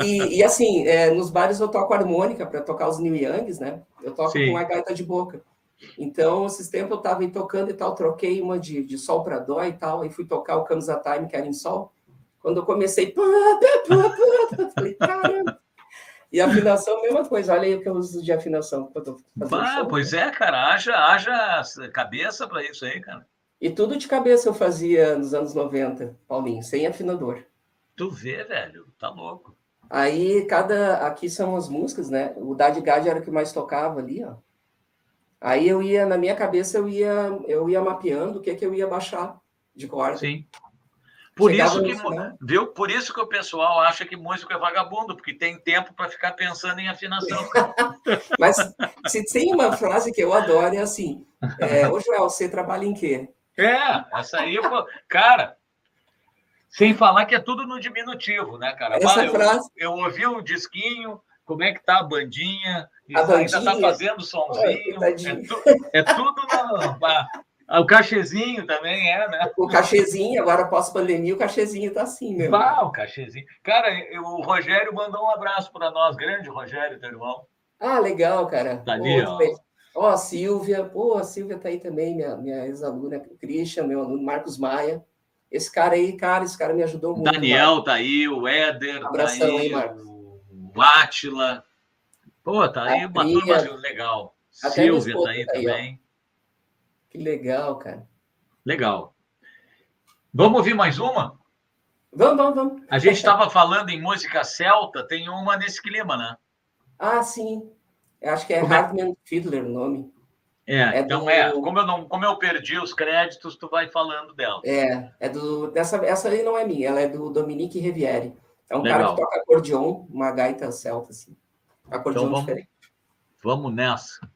E, e assim, é, nos bares eu toco harmônica para tocar os New Youngs, né? Eu toco Sim. com a gaita de boca. Então, esses tempos eu estava tocando e tal, troquei uma de, de sol para dó e tal, e fui tocar o Comes a Time, que era em sol. Quando eu comecei, falei, caramba. E afinação, mesma coisa. Olha aí o que eu uso de afinação. Ah, pois é, cara. Haja, haja cabeça para isso aí, cara. E tudo de cabeça eu fazia nos anos 90, Paulinho, sem afinador. Tu vê, velho, tá louco. Aí, cada. Aqui são as músicas, né? O Dad Gad era o que mais tocava ali, ó. Aí eu ia, na minha cabeça, eu ia, eu ia mapeando o que, que eu ia baixar de corda. Sim. Por isso, que, viu? Por isso que o pessoal acha que músico é vagabundo, porque tem tempo para ficar pensando em afinação. *laughs* Mas se tem uma frase que eu adoro, é assim: é, Ô Joel, você trabalha em quê? É, essa aí, pô, cara, sem falar que é tudo no diminutivo, né, cara? Essa eu, frase... eu ouvi o disquinho, como é que tá a bandinha? A bandinha? ainda tá fazendo somzinho. é, tu, é, tudo na, o cachezinho também é, né? O cachezinho, agora pós-pandemia, o cachezinho tá assim, meu. Ah, o cachezinho. Cara, o Rogério mandou um abraço para nós, grande Rogério, teu irmão. Ah, legal, cara. Tá ali, ó. Ó, a Silvia, pô, a Silvia tá aí também, minha, minha ex-aluna, Christian, meu aluno, Marcos Maia. Esse cara aí, cara, esse cara me ajudou muito. Daniel cara. tá aí, o Éder, Abração tá aí, Marcos. o Átila. Pô, tá aí uma turma legal. Silvia tá aí, tá aí também. Ó. Que legal, cara. Legal. Vamos ouvir mais uma? Vamos, vamos, vamos. A gente estava falando em música celta, tem uma nesse clima, né? Ah, sim. Eu acho que é como é? Fiedler o nome. É, é então do... é. Como eu, não, como eu perdi os créditos, tu vai falando dela. É, é do. Dessa, essa aí não é minha, ela é do Dominique Riviere. É um Legal. cara que toca acordeon, uma gaita celta, assim. Acordeon então, vamos, diferente. Vamos nessa.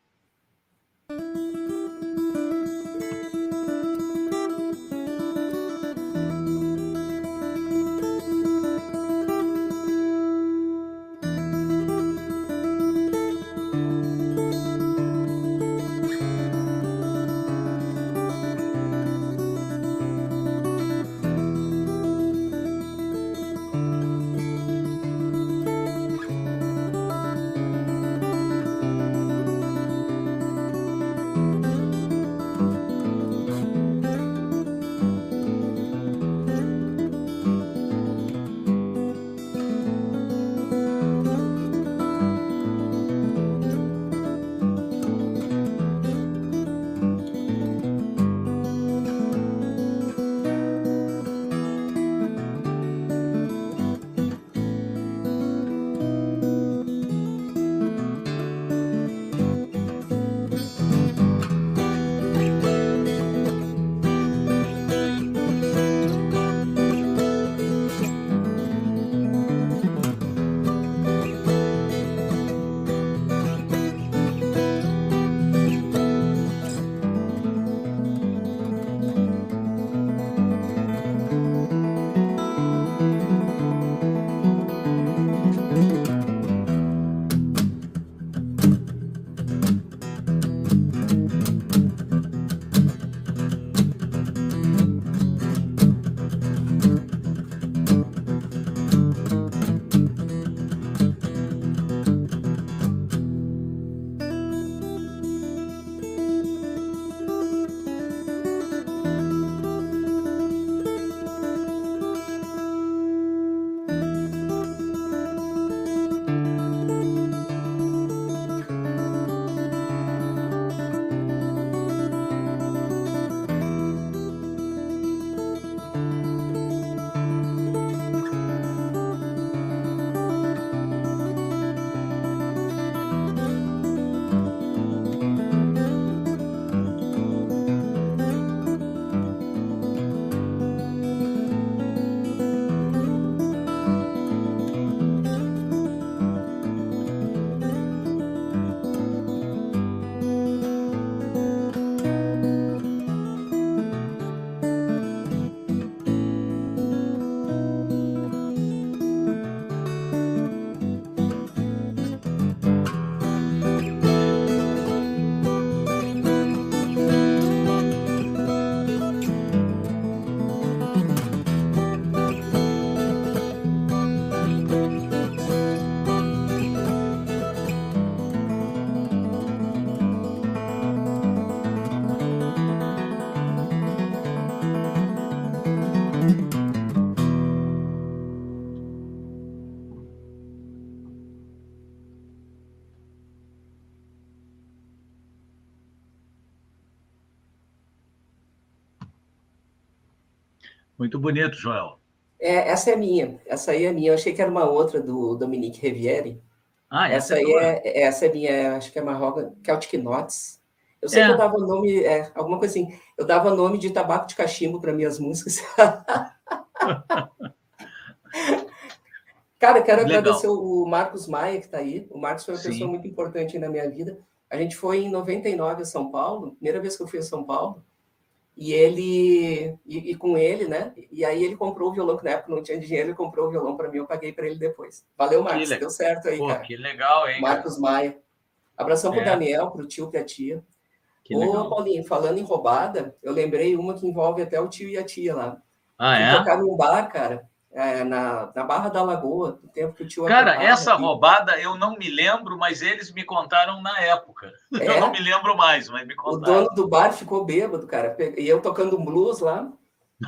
Muito bonito, Joel. É, essa é minha. Essa aí é minha. Eu achei que era uma outra do Dominique Riviere. Ah, essa, essa é aí é, essa é minha, acho que é Marroga Celtic Notes. Eu sei É. que eu dava nome, é, alguma coisa assim. Eu dava nome de tabaco de cachimbo para minhas músicas. *laughs* Cara, quero Legal. agradecer o Marcos Maia, que está aí. O Marcos foi uma Sim. pessoa muito importante na minha vida. A gente foi em 99 a São Paulo, primeira vez que eu fui a São Paulo. E ele, e, e com ele, né? E aí ele comprou o violão, que na época não tinha dinheiro, ele comprou o violão para mim, eu paguei para ele depois. Valeu, Marcos, deu certo aí, Pô, cara. que legal, hein? cara? Marcos Maia. Abração pro É. Daniel, pro tio, pra tia. Que Ô, legal. Paulinho, falando em roubada, eu lembrei uma que envolve até o tio e a tia lá. Ah, Fui é? tocar num bar, cara, é, na, na Barra da Lagoa, do tempo que o tio Cara, acabava essa aqui. roubada eu não me lembro, mas eles me contaram na época. *laughs* Eu É, não me lembro mais, mas me o contaram. dono do bar ficou bêbado, cara. E eu tocando um blues lá.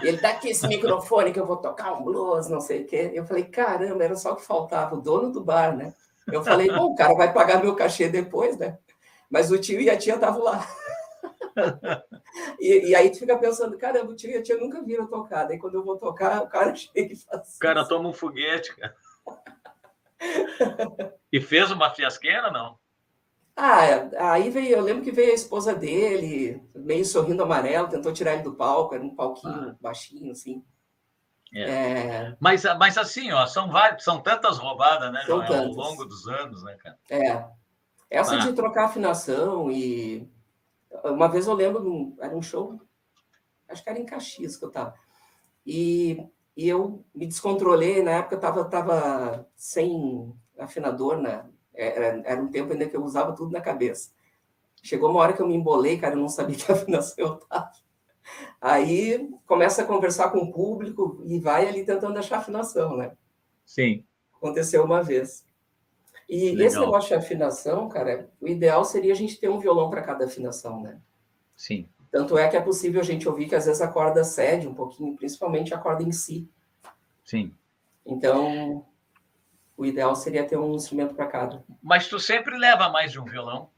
E ele dá aqui esse *laughs* microfone que eu vou tocar um blues, não sei o quê. Eu falei, caramba, era só o que faltava, o dono do bar, né? Eu falei, bom, o cara vai pagar meu cachê depois, né? Mas o tio e a tia estavam lá. E, e aí tu fica pensando, caramba, o tio e a tia nunca viram tocar. Daí quando eu vou tocar, o cara *laughs* chega e faz. O cara toma um foguete, cara. E fez uma fiasqueira, não? Ah, aí veio, eu lembro que veio a esposa dele, meio sorrindo amarelo, tentou tirar ele do palco, era um palquinho baixinho, assim. É. É, Mas, mas assim, ó, são várias, são tantas roubadas, né, São Joel, ao longo dos anos, né, cara? é. Essa Ah. de trocar afinação e. Uma vez eu lembro, era um show, acho que era em Caxias que eu tava. E, e eu me descontrolei, na época eu tava, tava sem afinador, né? Era, era um tempo ainda que eu usava tudo na cabeça. Chegou uma hora que eu me embolei, cara, eu não sabia *laughs* que afinação eu tava. Aí começa a conversar com o público e vai ali tentando achar afinação, né? Sim. Aconteceu uma vez. E Legal. esse negócio de afinação, cara, o ideal seria a gente ter um violão para cada afinação, né? Sim. Tanto é que é possível a gente ouvir que às vezes a corda cede um pouquinho, principalmente a corda em si. Sim. Então, o ideal seria ter um instrumento para cada. Mas tu sempre leva mais de um violão.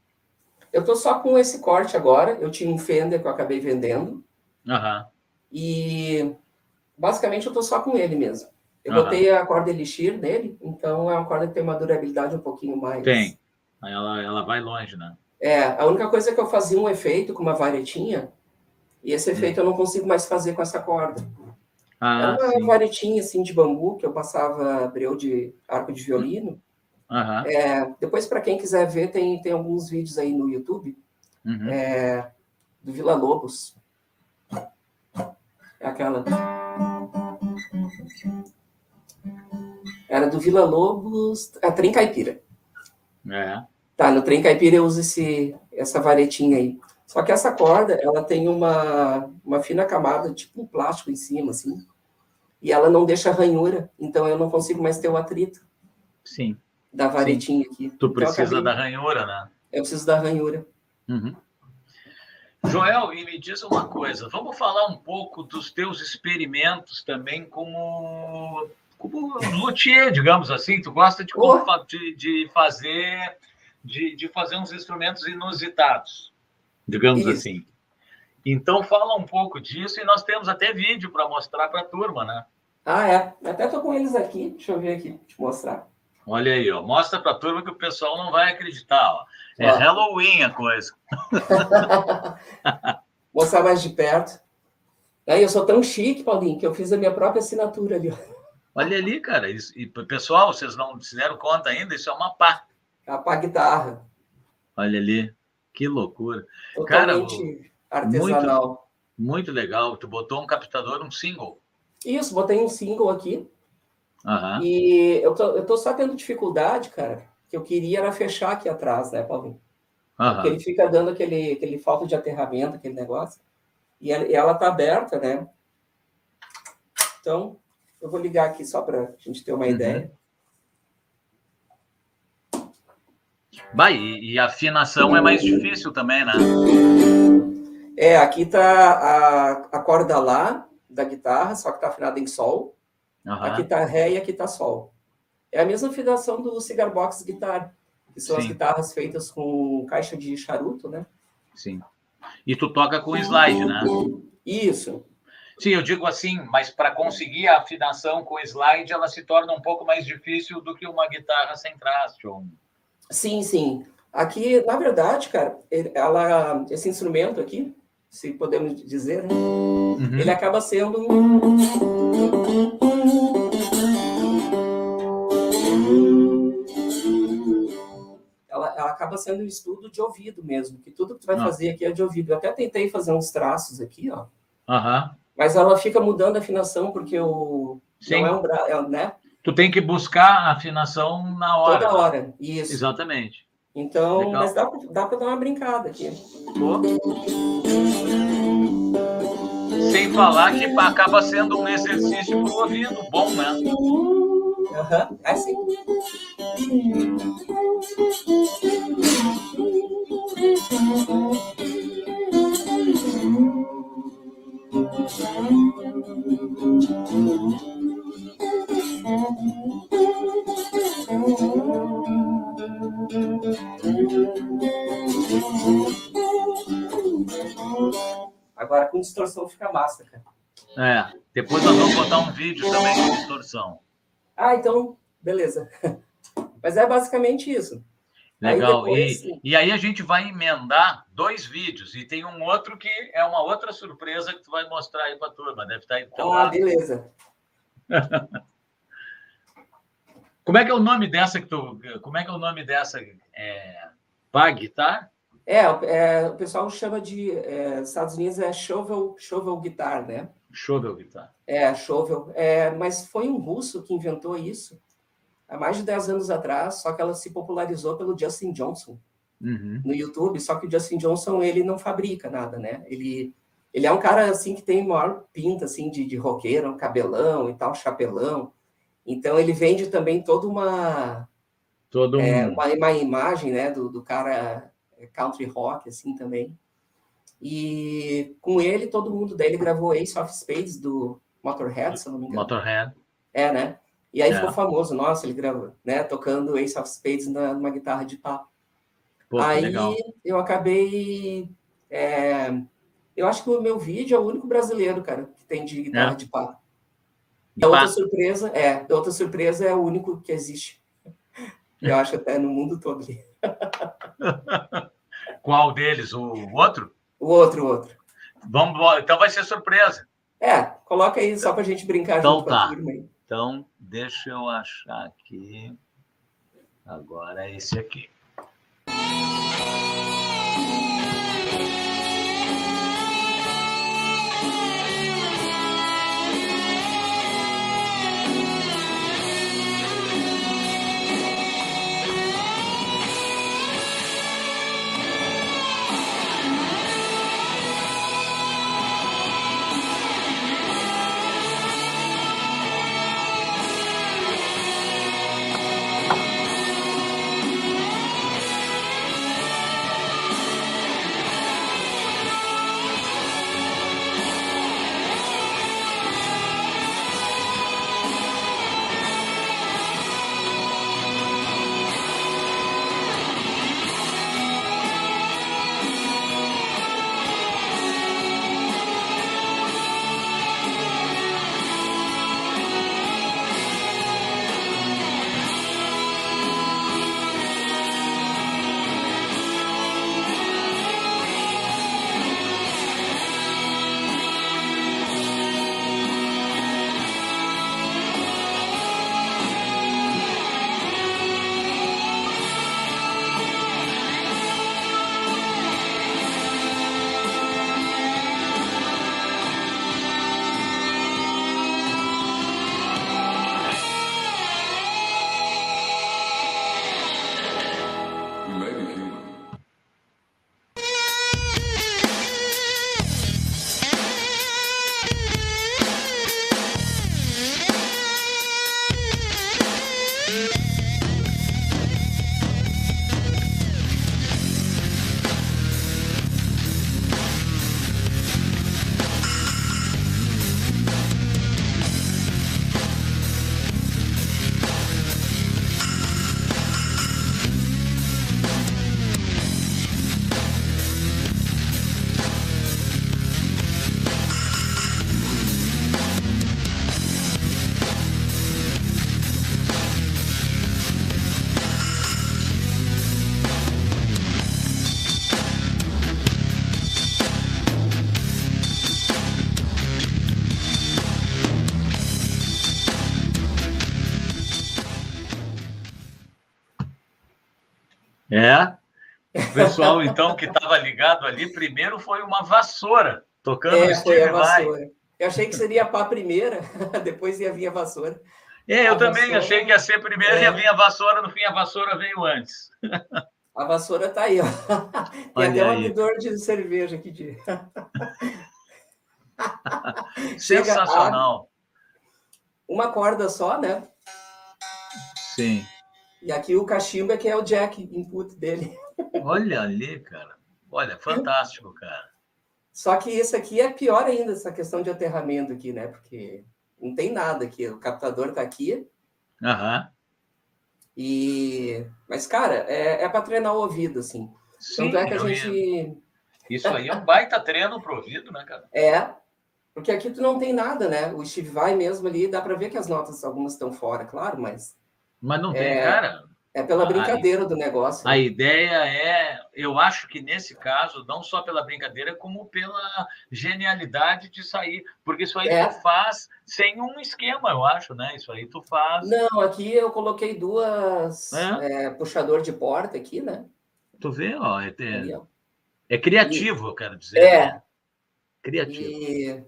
Eu tô só com esse corte agora. Eu tinha um Fender que eu acabei vendendo Aham. e basicamente eu tô só com ele mesmo. Eu Aham. botei a corda Elixir nele, então é uma corda que tem uma durabilidade um pouquinho mais. Tem. Aí Ela, ela vai longe, né? É, a única coisa é que eu fazia um efeito com uma varetinha, e esse efeito eu não consigo mais fazer com essa corda. Ah, Era uma sim. varetinha assim de bambu que eu passava breu de arco de violino. Aham. É, depois, para quem quiser ver, tem, tem alguns vídeos aí no YouTube Uhum. é, do Vila Lobos. É aquela. Era do Vila Lobos, a Trem Caipira. É. Tá, no trem caipira eu uso esse, essa varetinha aí. Só que essa corda, ela tem uma, uma fina camada, tipo um plástico em cima, assim. E ela não deixa ranhura, então eu não consigo mais ter o atrito Sim. da varetinha aqui. Tu Então, precisa acabei- da ranhura, né? Eu preciso da ranhura. Uhum. Joel, e me diz uma coisa, vamos falar um pouco dos teus experimentos também como, como luthier, digamos assim. Tu gosta de, Oh. de, de fazer de, de fazer uns instrumentos inusitados, digamos Isso. assim. Então fala um pouco disso e nós temos até vídeo para mostrar para a turma, né? Ah, é. Até tô com eles aqui. Deixa eu ver aqui, te mostrar. Olha aí, ó. mostra para a turma que o pessoal não vai acreditar. Ó. É. Halloween a coisa. *laughs* Mostrar mais de perto. Aí eu sou tão chique, Paulinho, que eu fiz a minha própria assinatura ali. Olha ali, cara. Isso, e pessoal, vocês não se deram conta ainda? Isso é uma pá. A pá guitarra. Olha ali, que loucura. Cara, Totalmente artesanal. Muito legal. Tu botou um captador, um single. Isso, botei um single aqui. Aham. E eu tô, eu tô só tendo dificuldade, cara, que eu queria era fechar aqui atrás, né, Paulinho? Porque Aham. ele fica dando aquele, aquele falta de aterramento, aquele negócio. E ela, e ela tá aberta, né? Então, eu vou ligar aqui só para a gente ter uma Uhum. ideia. Vai, e, a afinação é mais difícil também, né? É, aqui tá a, a corda lá da guitarra, só que tá afinada em sol. Aham. Aqui tá ré e aqui tá sol. É a mesma afinação do Cigar Box Guitar, que são as Sim. guitarras feitas com caixa de charuto, né? Sim. E tu toca com slide, né? Isso. Sim, eu digo assim, mas para conseguir a afinação com slide, ela se torna um pouco mais difícil do que uma guitarra sem traste. Ou... Sim, sim. Aqui, na verdade, cara, ela, esse instrumento aqui, se podemos dizer, né? uhum. ele acaba sendo ela, ela acaba sendo um estudo de ouvido mesmo, que tudo que tu vai ah. fazer aqui é de ouvido. Eu até tentei fazer uns traços aqui, ó. Uhum. Mas ela fica mudando a afinação porque o Sim. não é um é, né? Tu tem que buscar a afinação na hora. Toda hora, isso. Exatamente. Então, Legal. mas dá, dá para dar uma brincada aqui. Sem falar que acaba sendo um exercício para o ouvido bom, né? Aham, uhum, é sim. Agora com distorção fica massa, cara. É, depois nós vamos botar um vídeo também com distorção. Ah, então, beleza. *laughs* Mas é basicamente isso. Legal. Aí depois, e, e aí a gente vai emendar dois vídeos. E tem um outro que é uma outra surpresa que tu vai mostrar aí para a turma. Deve estar do teu Ah, lado. beleza. *laughs* Como é que é o nome dessa que tu. Como é que é o nome dessa? É, Pag, tá? É, é, o pessoal chama de. É, Estados Unidos é shovel, shovel guitar, né? Shovel guitar. É, shovel. É, mas foi um russo que inventou isso há mais de 10 anos atrás, só que ela se popularizou pelo Justin Johnson uhum. no YouTube. Só que o Justin Johnson ele não fabrica nada, né? Ele ele é um cara assim que tem maior pinta assim de, de roqueiro, um cabelão e tal, chapelão. Então ele vende também toda uma Todo é, uma, uma, imagem, né, do, do cara é, country rock assim também. E com ele todo mundo daí ele gravou Ace of Spades do Motorhead, se eu não me engano. Motorhead. É, né? E aí é. ficou famoso, nossa, ele gravou, né, tocando Ace of Spades na, numa guitarra de papo. Pô, aí legal. eu acabei é, eu acho que o meu vídeo é o único brasileiro, cara, que tem de guitarra é. de pá. E a outra surpresa, é, a outra surpresa é o único que existe. *laughs* Eu acho até no mundo todo. *laughs* Qual deles? O outro? O outro, o outro. Vamos, então vai ser surpresa. É, coloca aí só para a gente brincar então, junto tá. Então, deixa eu achar aqui. Agora é esse aqui. Pessoal, então, que estava ligado ali, primeiro foi uma vassoura, tocando é, foi a vassoura. Eu achei que seria a pá primeira, *laughs* depois ia vir a vassoura. É, eu a também vassoura... achei que ia ser primeiro é. ia vir a vassoura, no fim a vassoura veio antes. *laughs* A vassoura está aí, ó. Tem Olha até um abridor de cerveja aqui de. *laughs* Sensacional. Uma corda só, né? Sim. E aqui o cachimbo é que é o jack input dele. Olha ali, cara. Olha, fantástico, cara. Só que isso aqui é pior ainda, essa questão de aterramento aqui, né? Porque não tem nada aqui. O captador está aqui. Aham. E... Mas, cara, é, é para treinar o ouvido, assim. Sim, Tanto é que a gente... Isso aí é um baita treino pro ouvido, né, cara? É, porque aqui tu não tem nada, né? O Steve vai mesmo ali, dá para ver que as notas, algumas estão fora, claro, mas... Mas não tem, é, cara. É pela brincadeira a, do negócio. A né? ideia é, eu acho que nesse caso, não só pela brincadeira, como pela genialidade de sair. Porque isso aí é. tu faz sem um esquema, eu acho, né? Isso aí tu faz. Não, aqui eu coloquei duas é? É, puxador de porta aqui, né? Tu vê, ó. É, ó. é criativo, e, eu quero dizer. É. Né? Criativo. E...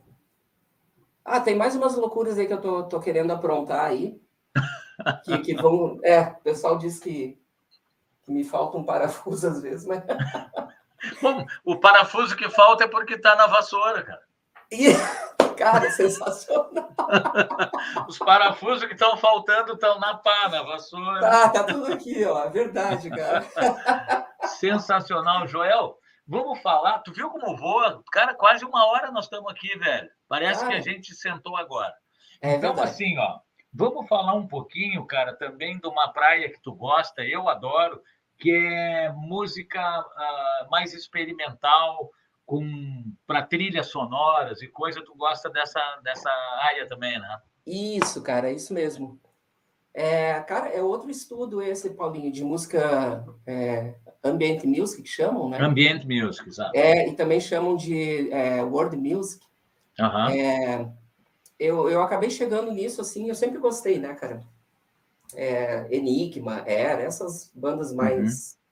Ah, tem mais umas loucuras aí que eu tô, tô querendo aprontar aí *laughs* que, que vão. É, o pessoal diz que, que me falta um parafuso às vezes, mas. *laughs* Bom, o parafuso que falta é porque está na vassoura, cara. E, *laughs* cara, sensacional. *laughs* Os parafusos que estão faltando estão na pá, na vassoura. Tá, tá tudo aqui, ó. É verdade, cara. Sensacional, Joel. Vamos falar. Tu viu como voa? Cara, quase uma hora nós estamos aqui, velho. Parece cara, que a gente sentou agora. É então, verdade. assim, ó. Vamos falar um pouquinho, cara, também de uma praia que tu gosta, eu adoro, que é música uh, mais experimental, com para trilhas sonoras e coisa. Tu gosta dessa, dessa área também, né? Isso, cara, é isso mesmo. É, cara, é outro estudo esse, Paulinho, de música é, ambient music, que chamam, né? Ambient music, exato. É, e também chamam de é, world music. Uhum. É, eu, eu acabei chegando nisso, assim, eu sempre gostei, né, cara? É, Enigma, Era, essas bandas uhum. mais. Uhum.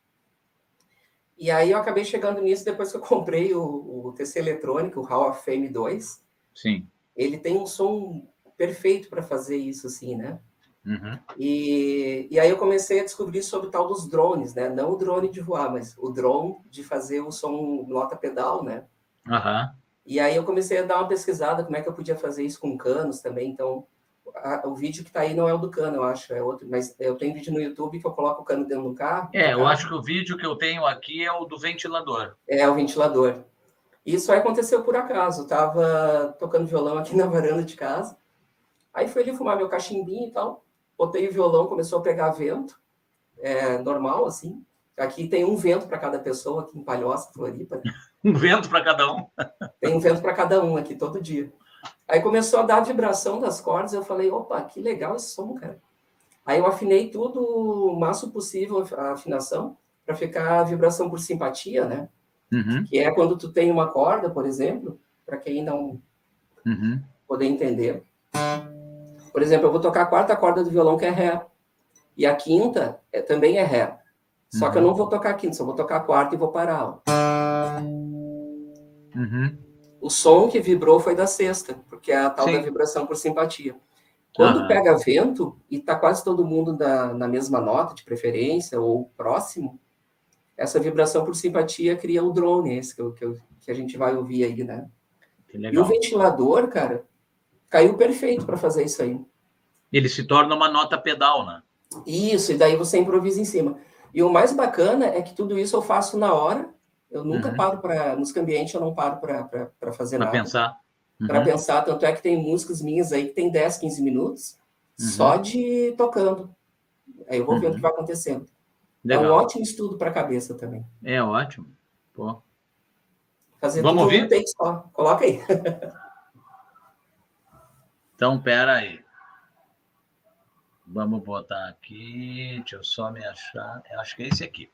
E aí eu acabei chegando nisso depois que eu comprei o, o TC Eletrônico, o Hall of Fame 2. Sim. Ele tem um som perfeito para fazer isso, assim, né? Uhum. E, e aí eu comecei a descobrir sobre o tal dos drones, né? Não o drone de voar, mas o drone de fazer o som nota pedal, né? Aham. Uhum. E aí eu comecei a dar uma pesquisada como é que eu podia fazer isso com canos também. Então, a, o vídeo que está aí não é o do cano, eu acho, é outro. Mas eu tenho vídeo no YouTube que eu coloco o cano dentro do carro. É, eu acho que o vídeo que eu tenho aqui é o do ventilador. É, o ventilador. Isso aí aconteceu por acaso. Eu tava tocando violão aqui *laughs* na varanda de casa. Aí fui ali fumar meu cachimbinho e tal. Botei o violão, começou a pegar vento. É, normal, assim. Aqui tem um vento para cada pessoa, aqui em Palhoça, Floripa. *laughs* Um vento para cada um. Tem um vento para cada um aqui todo dia. Aí começou a dar a vibração das cordas, eu falei, opa, que legal esse som, cara. Aí eu afinei tudo o máximo possível a afinação para ficar a vibração por simpatia, né? Uhum. Que é quando tu tem uma corda, por exemplo, para quem não uhum. poder entender. Por exemplo, eu vou tocar a quarta corda do violão que é ré e a quinta é, também é ré. Só uhum. que eu não vou tocar a quinta, só vou tocar a quarta e vou parar. Uhum. O som que vibrou foi da sexta, porque é a tal Sim. da vibração por simpatia. Quando uhum. pega vento e tá quase todo mundo na, na mesma nota, de preferência, ou próximo, essa vibração por simpatia cria o drone, esse que, eu, que, eu, que a gente vai ouvir aí, né? E o ventilador, cara, caiu perfeito para fazer isso aí. Ele se torna uma nota pedal, né? Isso, e daí você improvisa em cima. E o mais bacana é que tudo isso eu faço na hora, eu nunca uhum. paro para. Música ambiente, eu não paro para fazer pra nada. Para pensar. Uhum. Para pensar. Tanto é que tem músicas minhas aí que tem 10, 15 minutos uhum. só de tocando. Aí eu vou ver o que uhum. vai acontecendo. Legal. É um ótimo estudo para a cabeça também. É ótimo. Pô. Fazer Vamos ouvir? Um só. Coloca aí. *laughs* então, pera aí. Vamos botar aqui. Deixa eu só me achar. Eu acho que é esse aqui.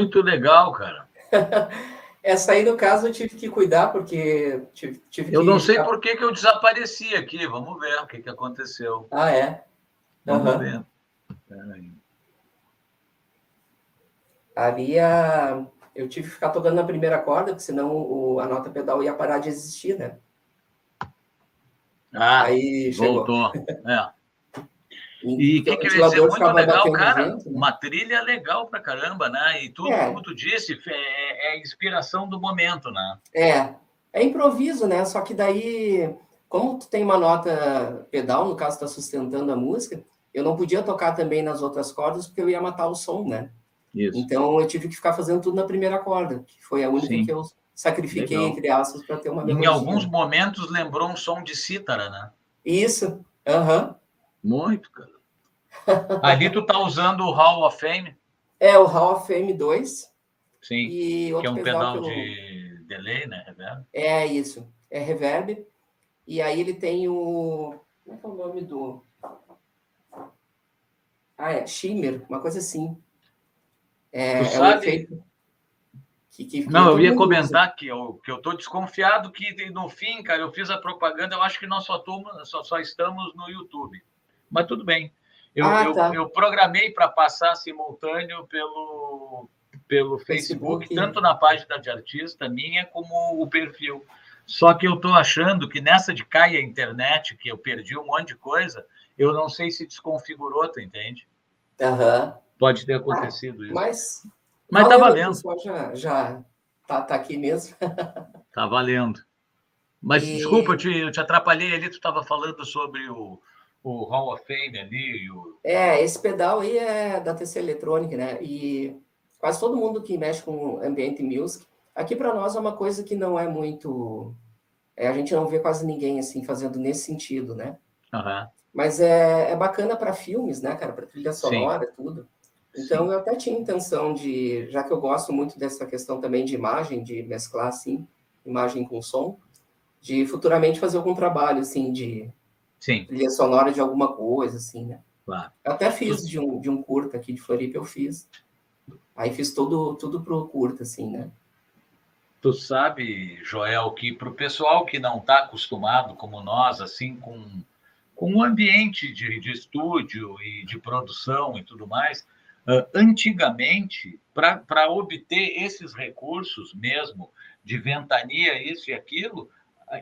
Muito legal, cara. *laughs* Essa aí, no caso, eu tive que cuidar, porque tive, tive Eu que... não sei por que, que eu desapareci aqui. Vamos ver o que, que aconteceu. Ah, é? Vamos uhum. ver. Peraí. Ali a... eu tive que ficar tocando na primeira corda, porque senão o... a nota pedal ia parar de existir, né? Ah, Aí voltou. *laughs* É. E o que, que eu ia dizer? Muito legal, cara. Né? Uma trilha legal pra caramba, né? E tudo, é. como tu disse, é, é inspiração do momento, né? É. É improviso, né? Só que daí, como tu tem uma nota pedal, no caso, tá sustentando a música, eu não podia tocar também nas outras cordas, porque eu ia matar o som, né? Isso. Então eu tive que ficar fazendo tudo na primeira corda, que foi a única Sim. que eu sacrifiquei, Legal. entre aspas, para ter uma melodia. Em alguns momentos lembrou um som de cítara, né? Isso. Aham. Uhum. Muito, cara. *laughs* Ali tu tá usando o Hall of Fame? É, o Hall of Fame 2. Sim, e que é um pedal, pedal de delay, né? Reverb. É isso, é reverb. E aí ele tem o... Como é que é o nome do... Ah, é Shimmer, uma coisa assim. É, tu é um efeito... Que, que, que não, eu ia comentar usa. que eu, que eu tô desconfiado que no fim, cara, eu fiz a propaganda, eu acho que nós só, toma, só, só estamos no YouTube. Mas tudo bem. Eu, ah, eu, tá. eu programei para passar simultâneo pelo, pelo Facebook, Facebook, tanto na página de artista minha como o perfil. Só que eu estou achando que nessa de caia a internet, que eu perdi um monte de coisa, eu não sei se desconfigurou, tu entende? Uhum. Pode ter acontecido ah, isso. Mas, mas tá valendo. Já, já tá, tá aqui mesmo. *laughs* tá valendo. Mas e... desculpa, eu te, eu te atrapalhei ali, tu estava falando sobre o, o Hall of Fame ali. O... É, esse pedal aí é da TC Electronic, né? E quase todo mundo que mexe com ambiente music, aqui para nós é uma coisa que não é muito. É, a gente não vê quase ninguém assim fazendo nesse sentido, né? Uhum. Mas é, é bacana para filmes, né, cara? Para trilha sonora, Sim. tudo. Então Sim. eu até tinha intenção de, já que eu gosto muito dessa questão também de imagem, de mesclar assim, imagem com som, de futuramente fazer algum trabalho assim de Sim. trilha sonora de alguma coisa, assim, né? Claro. Eu até fiz de um, de um curta aqui de Floripa, eu fiz. Aí fiz tudo, tudo pro curta, assim, né? Tu sabe, Joel, que para o pessoal que não está acostumado, como nós, assim, com, com um ambiente de, de estúdio e de produção e tudo mais, uh, antigamente, para obter esses recursos mesmo, de ventania, isso e aquilo,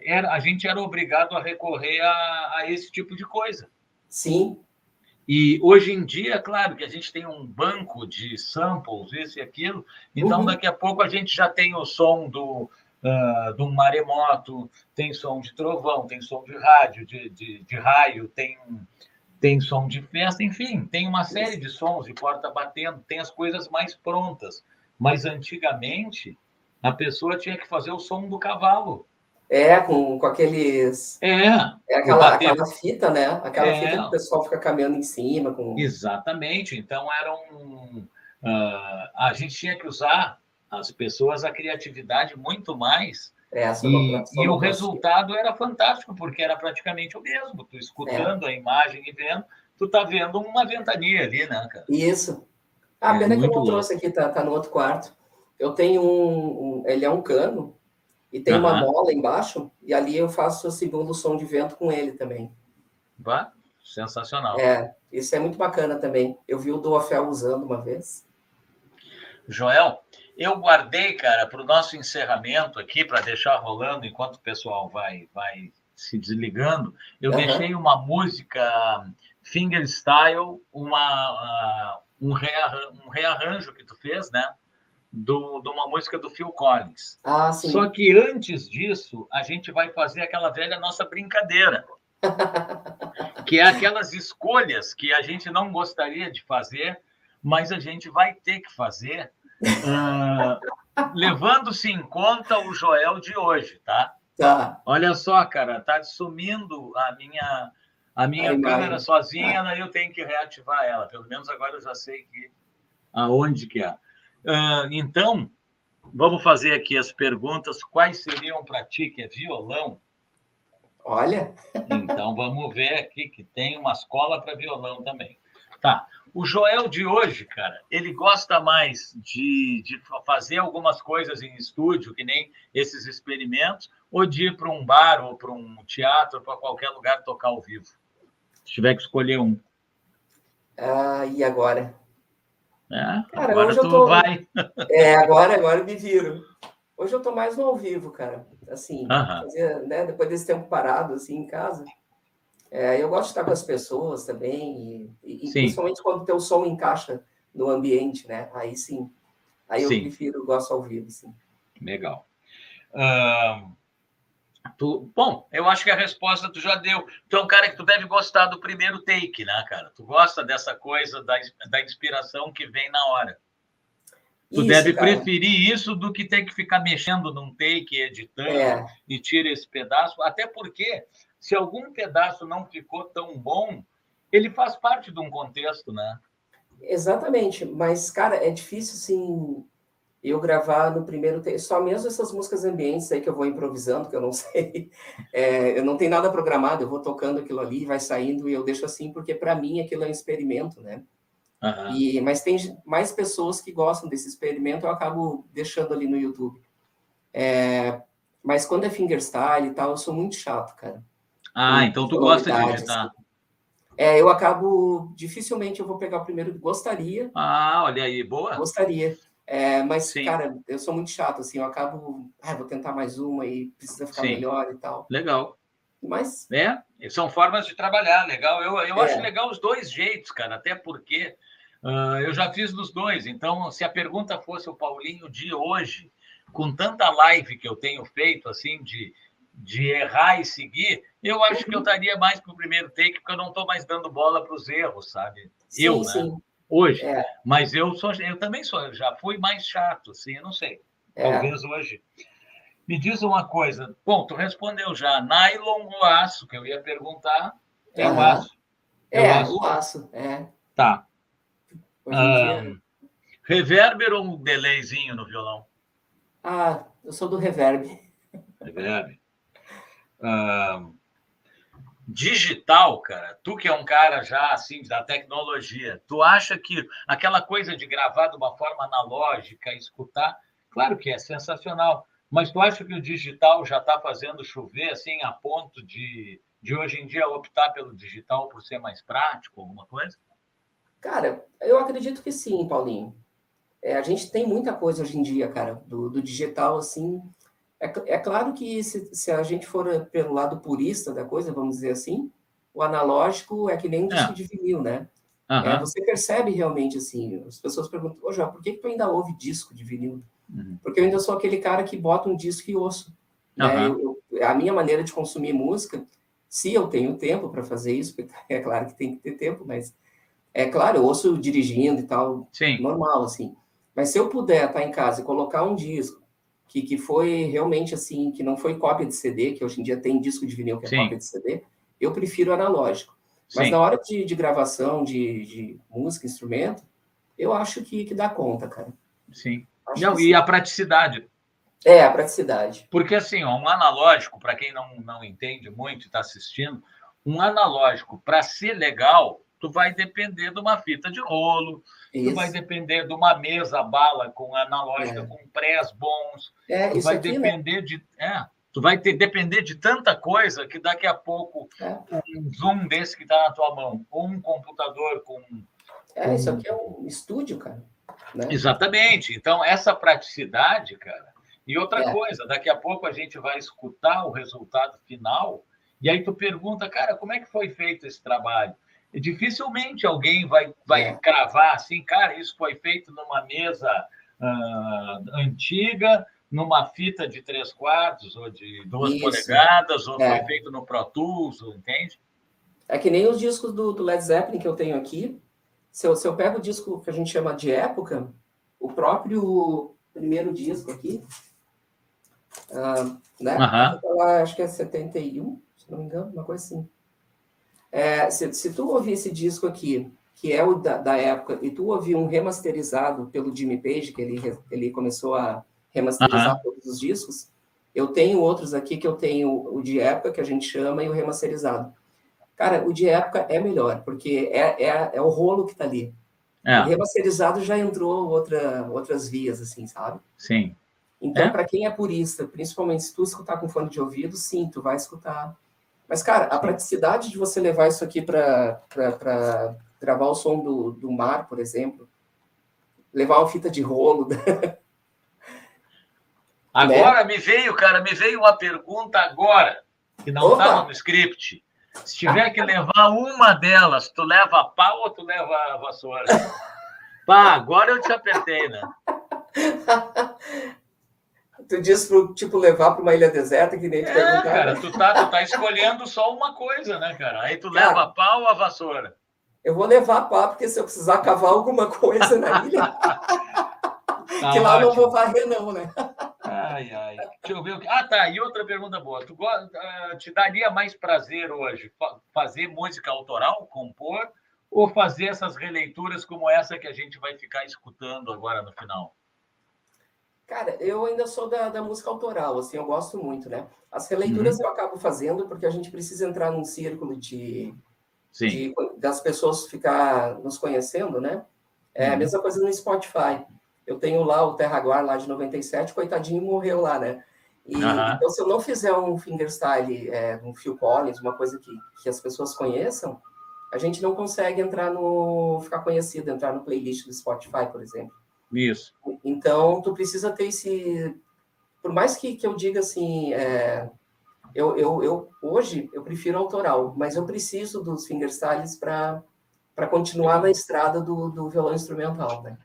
era, a gente era obrigado a recorrer a, a esse tipo de coisa. Sim. E hoje em dia, claro que a gente tem um banco de samples, isso e aquilo, então uhum. daqui a pouco a gente já tem o som do, uh, do maremoto, tem som de trovão, tem som de rádio, de, de, de raio, tem, tem som de festa, enfim, tem uma série de sons de porta batendo, tem as coisas mais prontas. Mas antigamente, a pessoa tinha que fazer o som do cavalo. É, com, com aqueles. É. É aquela, aquela fita, né? Aquela é. fita que o pessoal fica caminhando em cima. Com... Exatamente. Então, era um. Uh, a gente tinha que usar as pessoas a criatividade muito mais. É, e, e o resultado era fantástico, porque era praticamente o mesmo. Tu escutando é. a imagem e vendo, tu tá vendo uma ventania ali, né, cara? Isso. A é, pena que eu não trouxe aqui, tá, tá no outro quarto. Eu tenho um, um ele é um cano, e tem uhum. uma mola embaixo, e ali eu faço segundo som de vento com ele também. Bah, sensacional. É, isso é muito bacana também. Eu vi o Duofel usando uma vez. Joel, eu guardei, cara, para o nosso encerramento aqui, para deixar rolando enquanto o pessoal vai, vai se desligando, eu uhum. deixei uma música fingerstyle, uma, uh, um, rearranjo, um rearranjo que tu fez, né? Do, de uma música do Phil Collins. Ah, sim. Só que antes disso, a gente vai fazer aquela velha nossa brincadeira. *laughs* que é aquelas escolhas que a gente não gostaria de fazer, mas a gente vai ter que fazer, uh, *laughs* levando-se em conta o Joel de hoje, tá? Tá. Olha só, cara, tá sumindo a minha a minha Ai, câmera sozinha, daí eu tenho que reativar ela. Pelo menos agora eu já sei que aonde que é. Uh, então, vamos fazer aqui as perguntas. Quais seriam para ti, que é violão? Olha! Então, vamos ver aqui que tem uma escola para violão também. Tá. O Joel de hoje, cara, ele gosta mais de, de fazer algumas coisas em estúdio, que nem esses experimentos, ou de ir para um bar ou para um teatro, para qualquer lugar tocar ao vivo? Se tiver que escolher um. Ah, e agora? É, cara, agora tu tô... vai. É, agora, agora eu me viro. Hoje eu tô mais no ao vivo, cara. Assim, uh -huh. fazer, né, depois desse tempo parado, assim, em casa. É, eu gosto de estar com as pessoas também, e, e principalmente quando o teu som encaixa no ambiente, né? Aí sim. Aí eu sim. prefiro, gosto ao vivo, sim. Legal. Uh, tu, bom, eu acho que a resposta tu já deu. Tu é um cara que tu deve gostar do primeiro take, né, cara? Tu gosta dessa coisa da, da inspiração que vem na hora. Tu isso, deve cara. preferir isso do que ter que ficar mexendo num take, editando é. e tira esse pedaço, até porque se algum pedaço não ficou tão bom, ele faz parte de um contexto, né? Exatamente, mas, cara, é difícil, assim, eu gravar no primeiro só mesmo essas músicas ambientes aí que eu vou improvisando, que eu não *laughs* sei, é, eu não tenho nada programado, eu vou tocando aquilo ali, vai saindo e eu deixo assim, porque para mim aquilo é um experimento, né? Uhum. E, mas tem mais pessoas que gostam desse experimento, eu acabo deixando ali no YouTube. É, mas quando é fingerstyle e tal, eu sou muito chato, cara. Ah, então tu gosta de editar. Assim. É, eu acabo, dificilmente eu vou pegar o primeiro, gostaria. Ah, olha aí, boa. Gostaria. É, mas, Sim. cara, eu sou muito chato, assim, eu acabo, ah, vou tentar mais uma e precisa ficar Sim. melhor e tal. Legal. Mas... É, são formas de trabalhar, legal. Eu, eu é. acho legal os dois jeitos, cara, até porque uh, eu já fiz dos dois. Então, se a pergunta fosse o Paulinho de hoje, com tanta live que eu tenho feito, assim, de de errar e seguir, eu acho que eu estaria mais para o primeiro take, porque eu não estou mais dando bola para os erros, sabe? Sim, eu, né? Sim. Hoje. É. Mas eu sou, eu também sou, eu já fui mais chato, assim, eu não sei. É. Talvez hoje. Me diz uma coisa. Bom, tu respondeu já. Nylon ou aço, que eu ia perguntar. É o aço. É, é o aço. o aço, é. Tá. Um, reverber ou um delayzinho no violão? Ah, eu sou do reverb. Reverb uh, digital, cara, tu que é um cara já assim da tecnologia, tu acha que aquela coisa de gravar de uma forma analógica, escutar, claro que é sensacional, mas tu acha que o digital já está fazendo chover assim a ponto de, de hoje em dia optar pelo digital por ser mais prático, alguma coisa? Cara, eu acredito que sim, Paulinho. É, a gente tem muita coisa hoje em dia, cara, do, do digital, assim, é, é claro que se, se, a gente for pelo lado purista da coisa, vamos dizer assim, o analógico é que nem um disco é. de vinil, né? Uhum. É, você percebe realmente assim, as pessoas perguntam, ô João, por que, que tu ainda ouve disco de vinil? Uhum. Porque eu ainda sou aquele cara que bota um disco e ouço. Uhum. Né? Eu, eu, a minha maneira de consumir música, se eu tenho tempo para fazer isso, *laughs* é claro que tem que ter tempo, mas é claro, eu ouço dirigindo e tal, Sim. normal, assim. Mas se eu puder estar em casa e colocar um disco, que, que foi realmente assim, que não foi cópia de CD, que hoje em dia tem disco de vinil que é Sim. cópia de CD, eu prefiro analógico. Mas Sim. na hora de, de gravação, de, de, música, instrumento, eu acho que, que dá conta, cara. Sim. não, e a praticidade. É, a praticidade. Porque assim, ó, um analógico, para quem não, não entende muito e está assistindo, um analógico, para ser legal, tu vai depender de uma fita de rolo, isso. tu vai depender de uma mesa bala com analógica, é. com prés bons, é, tu vai aqui, né? depender né? de. É, tu vai ter, depender de tanta coisa que daqui a pouco é. um zoom desse que está na tua mão, ou um computador com. É, isso aqui é um estúdio, cara. Né? Exatamente. Então, essa praticidade, cara. E outra é. coisa, daqui a pouco a gente vai escutar o resultado final, e aí tu pergunta, cara, como é que foi feito esse trabalho? Dificilmente alguém vai, vai é. cravar assim, cara, isso foi feito numa mesa uh, antiga, numa fita de três quartos ou de duas isso. polegadas, ou é. foi feito no Pro Tools, entende? É que nem os discos do, do Led Zeppelin que eu tenho aqui. Se eu, se eu pego o disco que a gente chama de época, o próprio primeiro disco aqui, uh, né? Uhum. acho que é 71, se não me engano, uma coisa assim. É, se, se, tu ouvir esse disco aqui, que é o da, da, época, e tu ouvir um remasterizado pelo Jimmy Page, que ele, ele começou a remasterizar uhum. todos os discos, eu tenho outros aqui que eu tenho o de época, que a gente chama, e o remasterizado. Cara, o de época é melhor, porque é, é, é o rolo que está ali. É. O remasterizado já entrou outra, outras vias, assim, sabe? Sim. Então, é? para quem é purista, principalmente se tu escutar com fone de ouvido, sim, tu vai escutar. Mas, cara, a praticidade de você levar isso aqui para gravar o som do, do mar, por exemplo, levar uma fita de rolo. *laughs* agora né? me veio, cara, me veio uma pergunta agora, que não estava no script. Se tiver que levar uma delas, tu leva a pau ou tu leva a vassoura? *laughs* Pá, agora eu te apertei, né? *laughs* tu diz pro, tipo, levar para uma ilha deserta, que nem te é, cara, tu tá, tu tá escolhendo só uma coisa, né, cara? Aí tu cara, leva a pau ou a vassoura? Eu vou levar a pau, porque se eu precisar cavar alguma coisa na *laughs* ilha... Tá que lá eu não vou varrer, não, né? Ai, ai. Deixa eu ver o que. Ah, tá. E outra pergunta boa. Tu uh, te daria mais prazer hoje fazer música autoral, compor, ou fazer essas releituras como essa que a gente vai ficar escutando agora no final? Cara, eu ainda sou da, da música autoral, assim, eu gosto muito, né? As releituras uhum. eu acabo fazendo porque a gente precisa entrar num círculo de, de das pessoas ficar nos conhecendo, né? É uhum. a mesma coisa no Spotify. Eu tenho lá o Terraguar lá de 97, coitadinho, morreu lá, né? E, uhum. Então, se eu não fizer um fingerstyle, é, um Phil Collins, uma coisa que, que as pessoas conheçam, a gente não consegue entrar no. ficar conhecido, entrar no playlist do Spotify, por exemplo. Isso. Então, tu precisa ter esse. Por mais que, que eu diga assim, é, eu, eu, eu, hoje eu prefiro autoral, mas eu preciso dos fingerstyles para continuar na estrada do, do violão instrumental, né?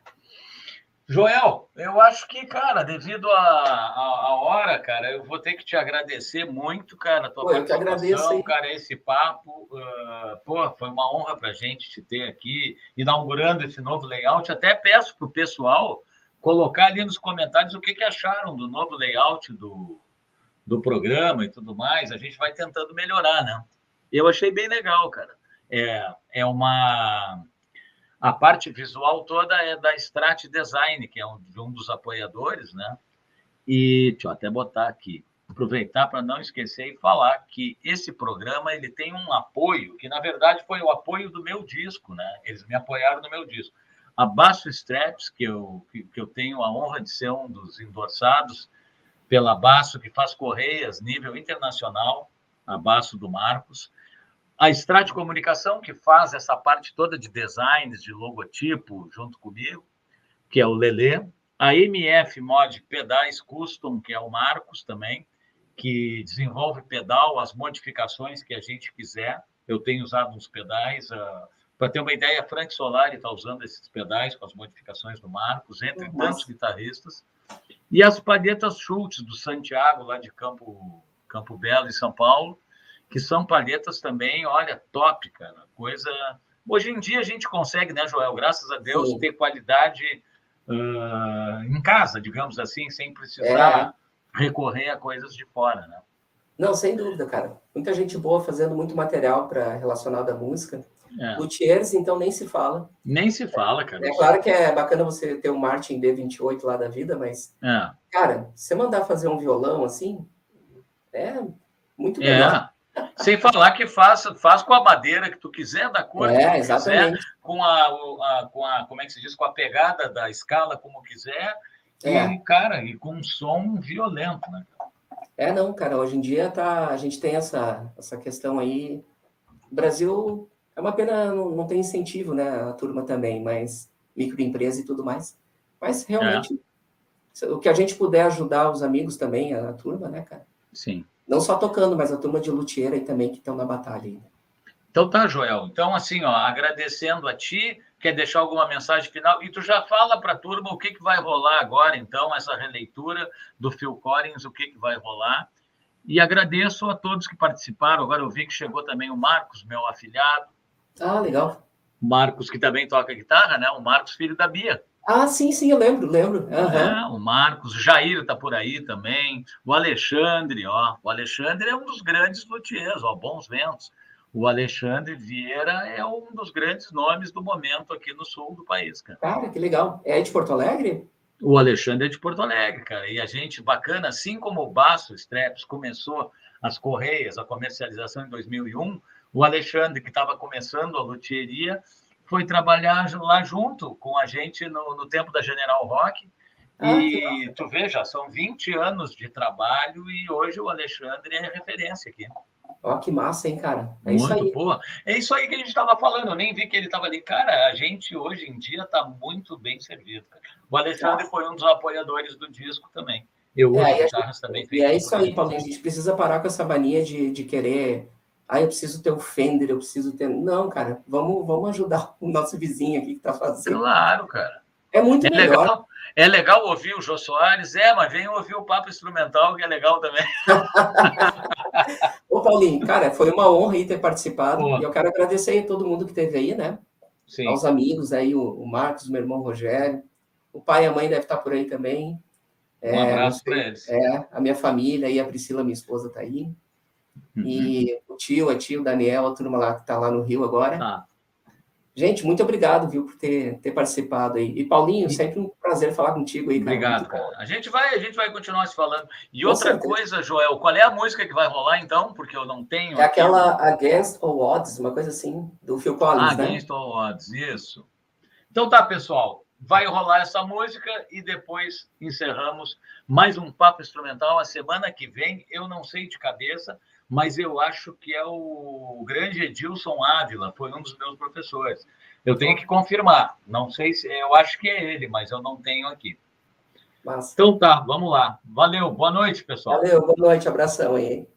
Joel, eu acho que, cara, devido à hora, cara, eu vou ter que te agradecer muito, cara, a tua pô, participação, eu que agradeço, cara, esse papo. Uh, pô, foi uma honra para a gente te ter aqui, inaugurando esse novo layout. Até peço para o pessoal colocar ali nos comentários o que, que acharam do novo layout do, do programa e tudo mais. A gente vai tentando melhorar, né? Eu achei bem legal, cara. É, é uma a parte visual toda é da Strat Design, que é um, um dos apoiadores, né? E deixa eu até botar aqui, aproveitar para não esquecer e falar que esse programa ele tem um apoio, que na verdade foi o apoio do meu disco, né? Eles me apoiaram no meu disco. A Basso Straps, que eu, que, que eu tenho a honra de ser um dos endossados pela Basso, que faz correias nível internacional, a Basso do Marcos, a Strat Comunicação, que faz essa parte toda de designs, de logotipo, junto comigo, que é o Lelê. A MF Mod Pedais Custom, que é o Marcos também, que desenvolve pedal, as modificações que a gente quiser. Eu tenho usado uns pedais. Uh, ah, Para ter uma ideia, Frank Solari está usando esses pedais com as modificações do Marcos, entre Nossa. tantos guitarristas. E as palhetas Schultz, do Santiago, lá de Campo, Campo Belo, em São Paulo, que são palhetas também, olha, top, cara. Coisa. Hoje em dia a gente consegue, né, Joel? Graças a Deus, Sim. ter qualidade uh, em casa, digamos assim, sem precisar é. recorrer a coisas de fora, né? Não, sem dúvida, cara. Muita gente boa fazendo muito material para relacionado à música. É. Luthiers, então, nem se fala. Nem se fala, cara. É, é claro que é bacana você ter um Martin B28 lá da vida, mas, é. cara, você mandar fazer um violão assim, é muito é. melhor. Sem falar que faz, faz com a madeira que tu quiser, da cor é, que tu exatamente. quiser, com a, a, com a, como é que se diz, com a pegada da escala como quiser, é. e, cara, e com um som violento, né? É, não, cara, hoje em dia tá, a gente tem essa, essa questão aí. O Brasil é uma pena, não, não tem incentivo, né? A turma também, mas microempresa e tudo mais. Mas realmente, é. o que a gente puder ajudar os amigos também, a, a turma, né, cara? Sim. Não só tocando, mas a turma de luthier aí também que estão na batalha. Aí. Então tá, Joel. Então, assim, ó, agradecendo a ti, quer deixar alguma mensagem final? E tu já fala para a turma o que, que vai rolar agora, então, essa releitura do Phil Collins, o que, que vai rolar. E agradeço a todos que participaram. Agora eu vi que chegou também o Marcos, meu afilhado. Ah, legal. Marcos, que também toca guitarra, né? O Marcos, filho da Bia. Ah, sim, sim, eu lembro, lembro. Uhum. É, o Marcos, o Jair está por aí também, o Alexandre, ó, o Alexandre é um dos grandes luthiers, ó, bons ventos. O Alexandre Vieira é um dos grandes nomes do momento aqui no sul do país, cara. Cara, que legal. É de Porto Alegre? O Alexandre é de Porto Alegre, cara. E a gente, bacana, assim como o Baço Streps começou as Correias, a comercialização em 2001, o Alexandre, que estava começando a luthieria, foi trabalhar lá junto com a gente no, no tempo da General Rock. Ah, e tu veja, são 20 anos de trabalho e hoje o Alexandre é referência aqui. Ó, que massa, hein, cara? É muito isso aí. boa. É isso aí que a gente estava falando. Eu nem vi que ele estava ali. Cara, a gente hoje em dia está muito bem servido. O Alexandre foi um dos apoiadores do disco também. Eu é, uso guitarras também. E é isso aí, Paulinho. A gente precisa parar com essa mania de, de querer. Ah, eu preciso ter o Fender, eu preciso ter. Não, cara, vamos, vamos ajudar o nosso vizinho aqui que está fazendo. Claro, cara. É muito é melhor. Legal. É legal ouvir o Jô Soares, é, mas vem ouvir o papo instrumental, que é legal também. *laughs* Ô, Paulinho, cara, foi uma honra aí ter participado. Pô. E eu quero agradecer a todo mundo que esteve aí, né? Sim. Aos amigos aí, o, o Marcos, meu irmão Rogério. O pai e a mãe devem estar por aí também. Um é, abraço para eles. É, a minha família e a Priscila, minha esposa, está aí. Uhum. E o tio, a tio, o Daniel, a turma lá que está lá no Rio agora. Tá. Gente, muito obrigado, viu, por ter, ter participado aí. E Paulinho, sempre um prazer falar contigo aí. Cara. Obrigado, cara. A gente vai, a gente vai continuar se falando. E Com outra certeza. coisa, Joel, qual é a música que vai rolar então? Porque eu não tenho. É aquela Against All Odds, uma coisa assim, do Phil Collins, ah, né? Against All Odds, isso. Então tá, pessoal. Vai rolar essa música e depois encerramos mais um papo instrumental a semana que vem. Eu não sei de cabeça, mas eu acho que é o grande Edilson Ávila, foi um dos meus professores. Eu tenho que confirmar, não sei se, eu acho que é ele, mas eu não tenho aqui. Então tá, vamos lá. Valeu, boa noite, pessoal. Valeu, boa noite, abração aí.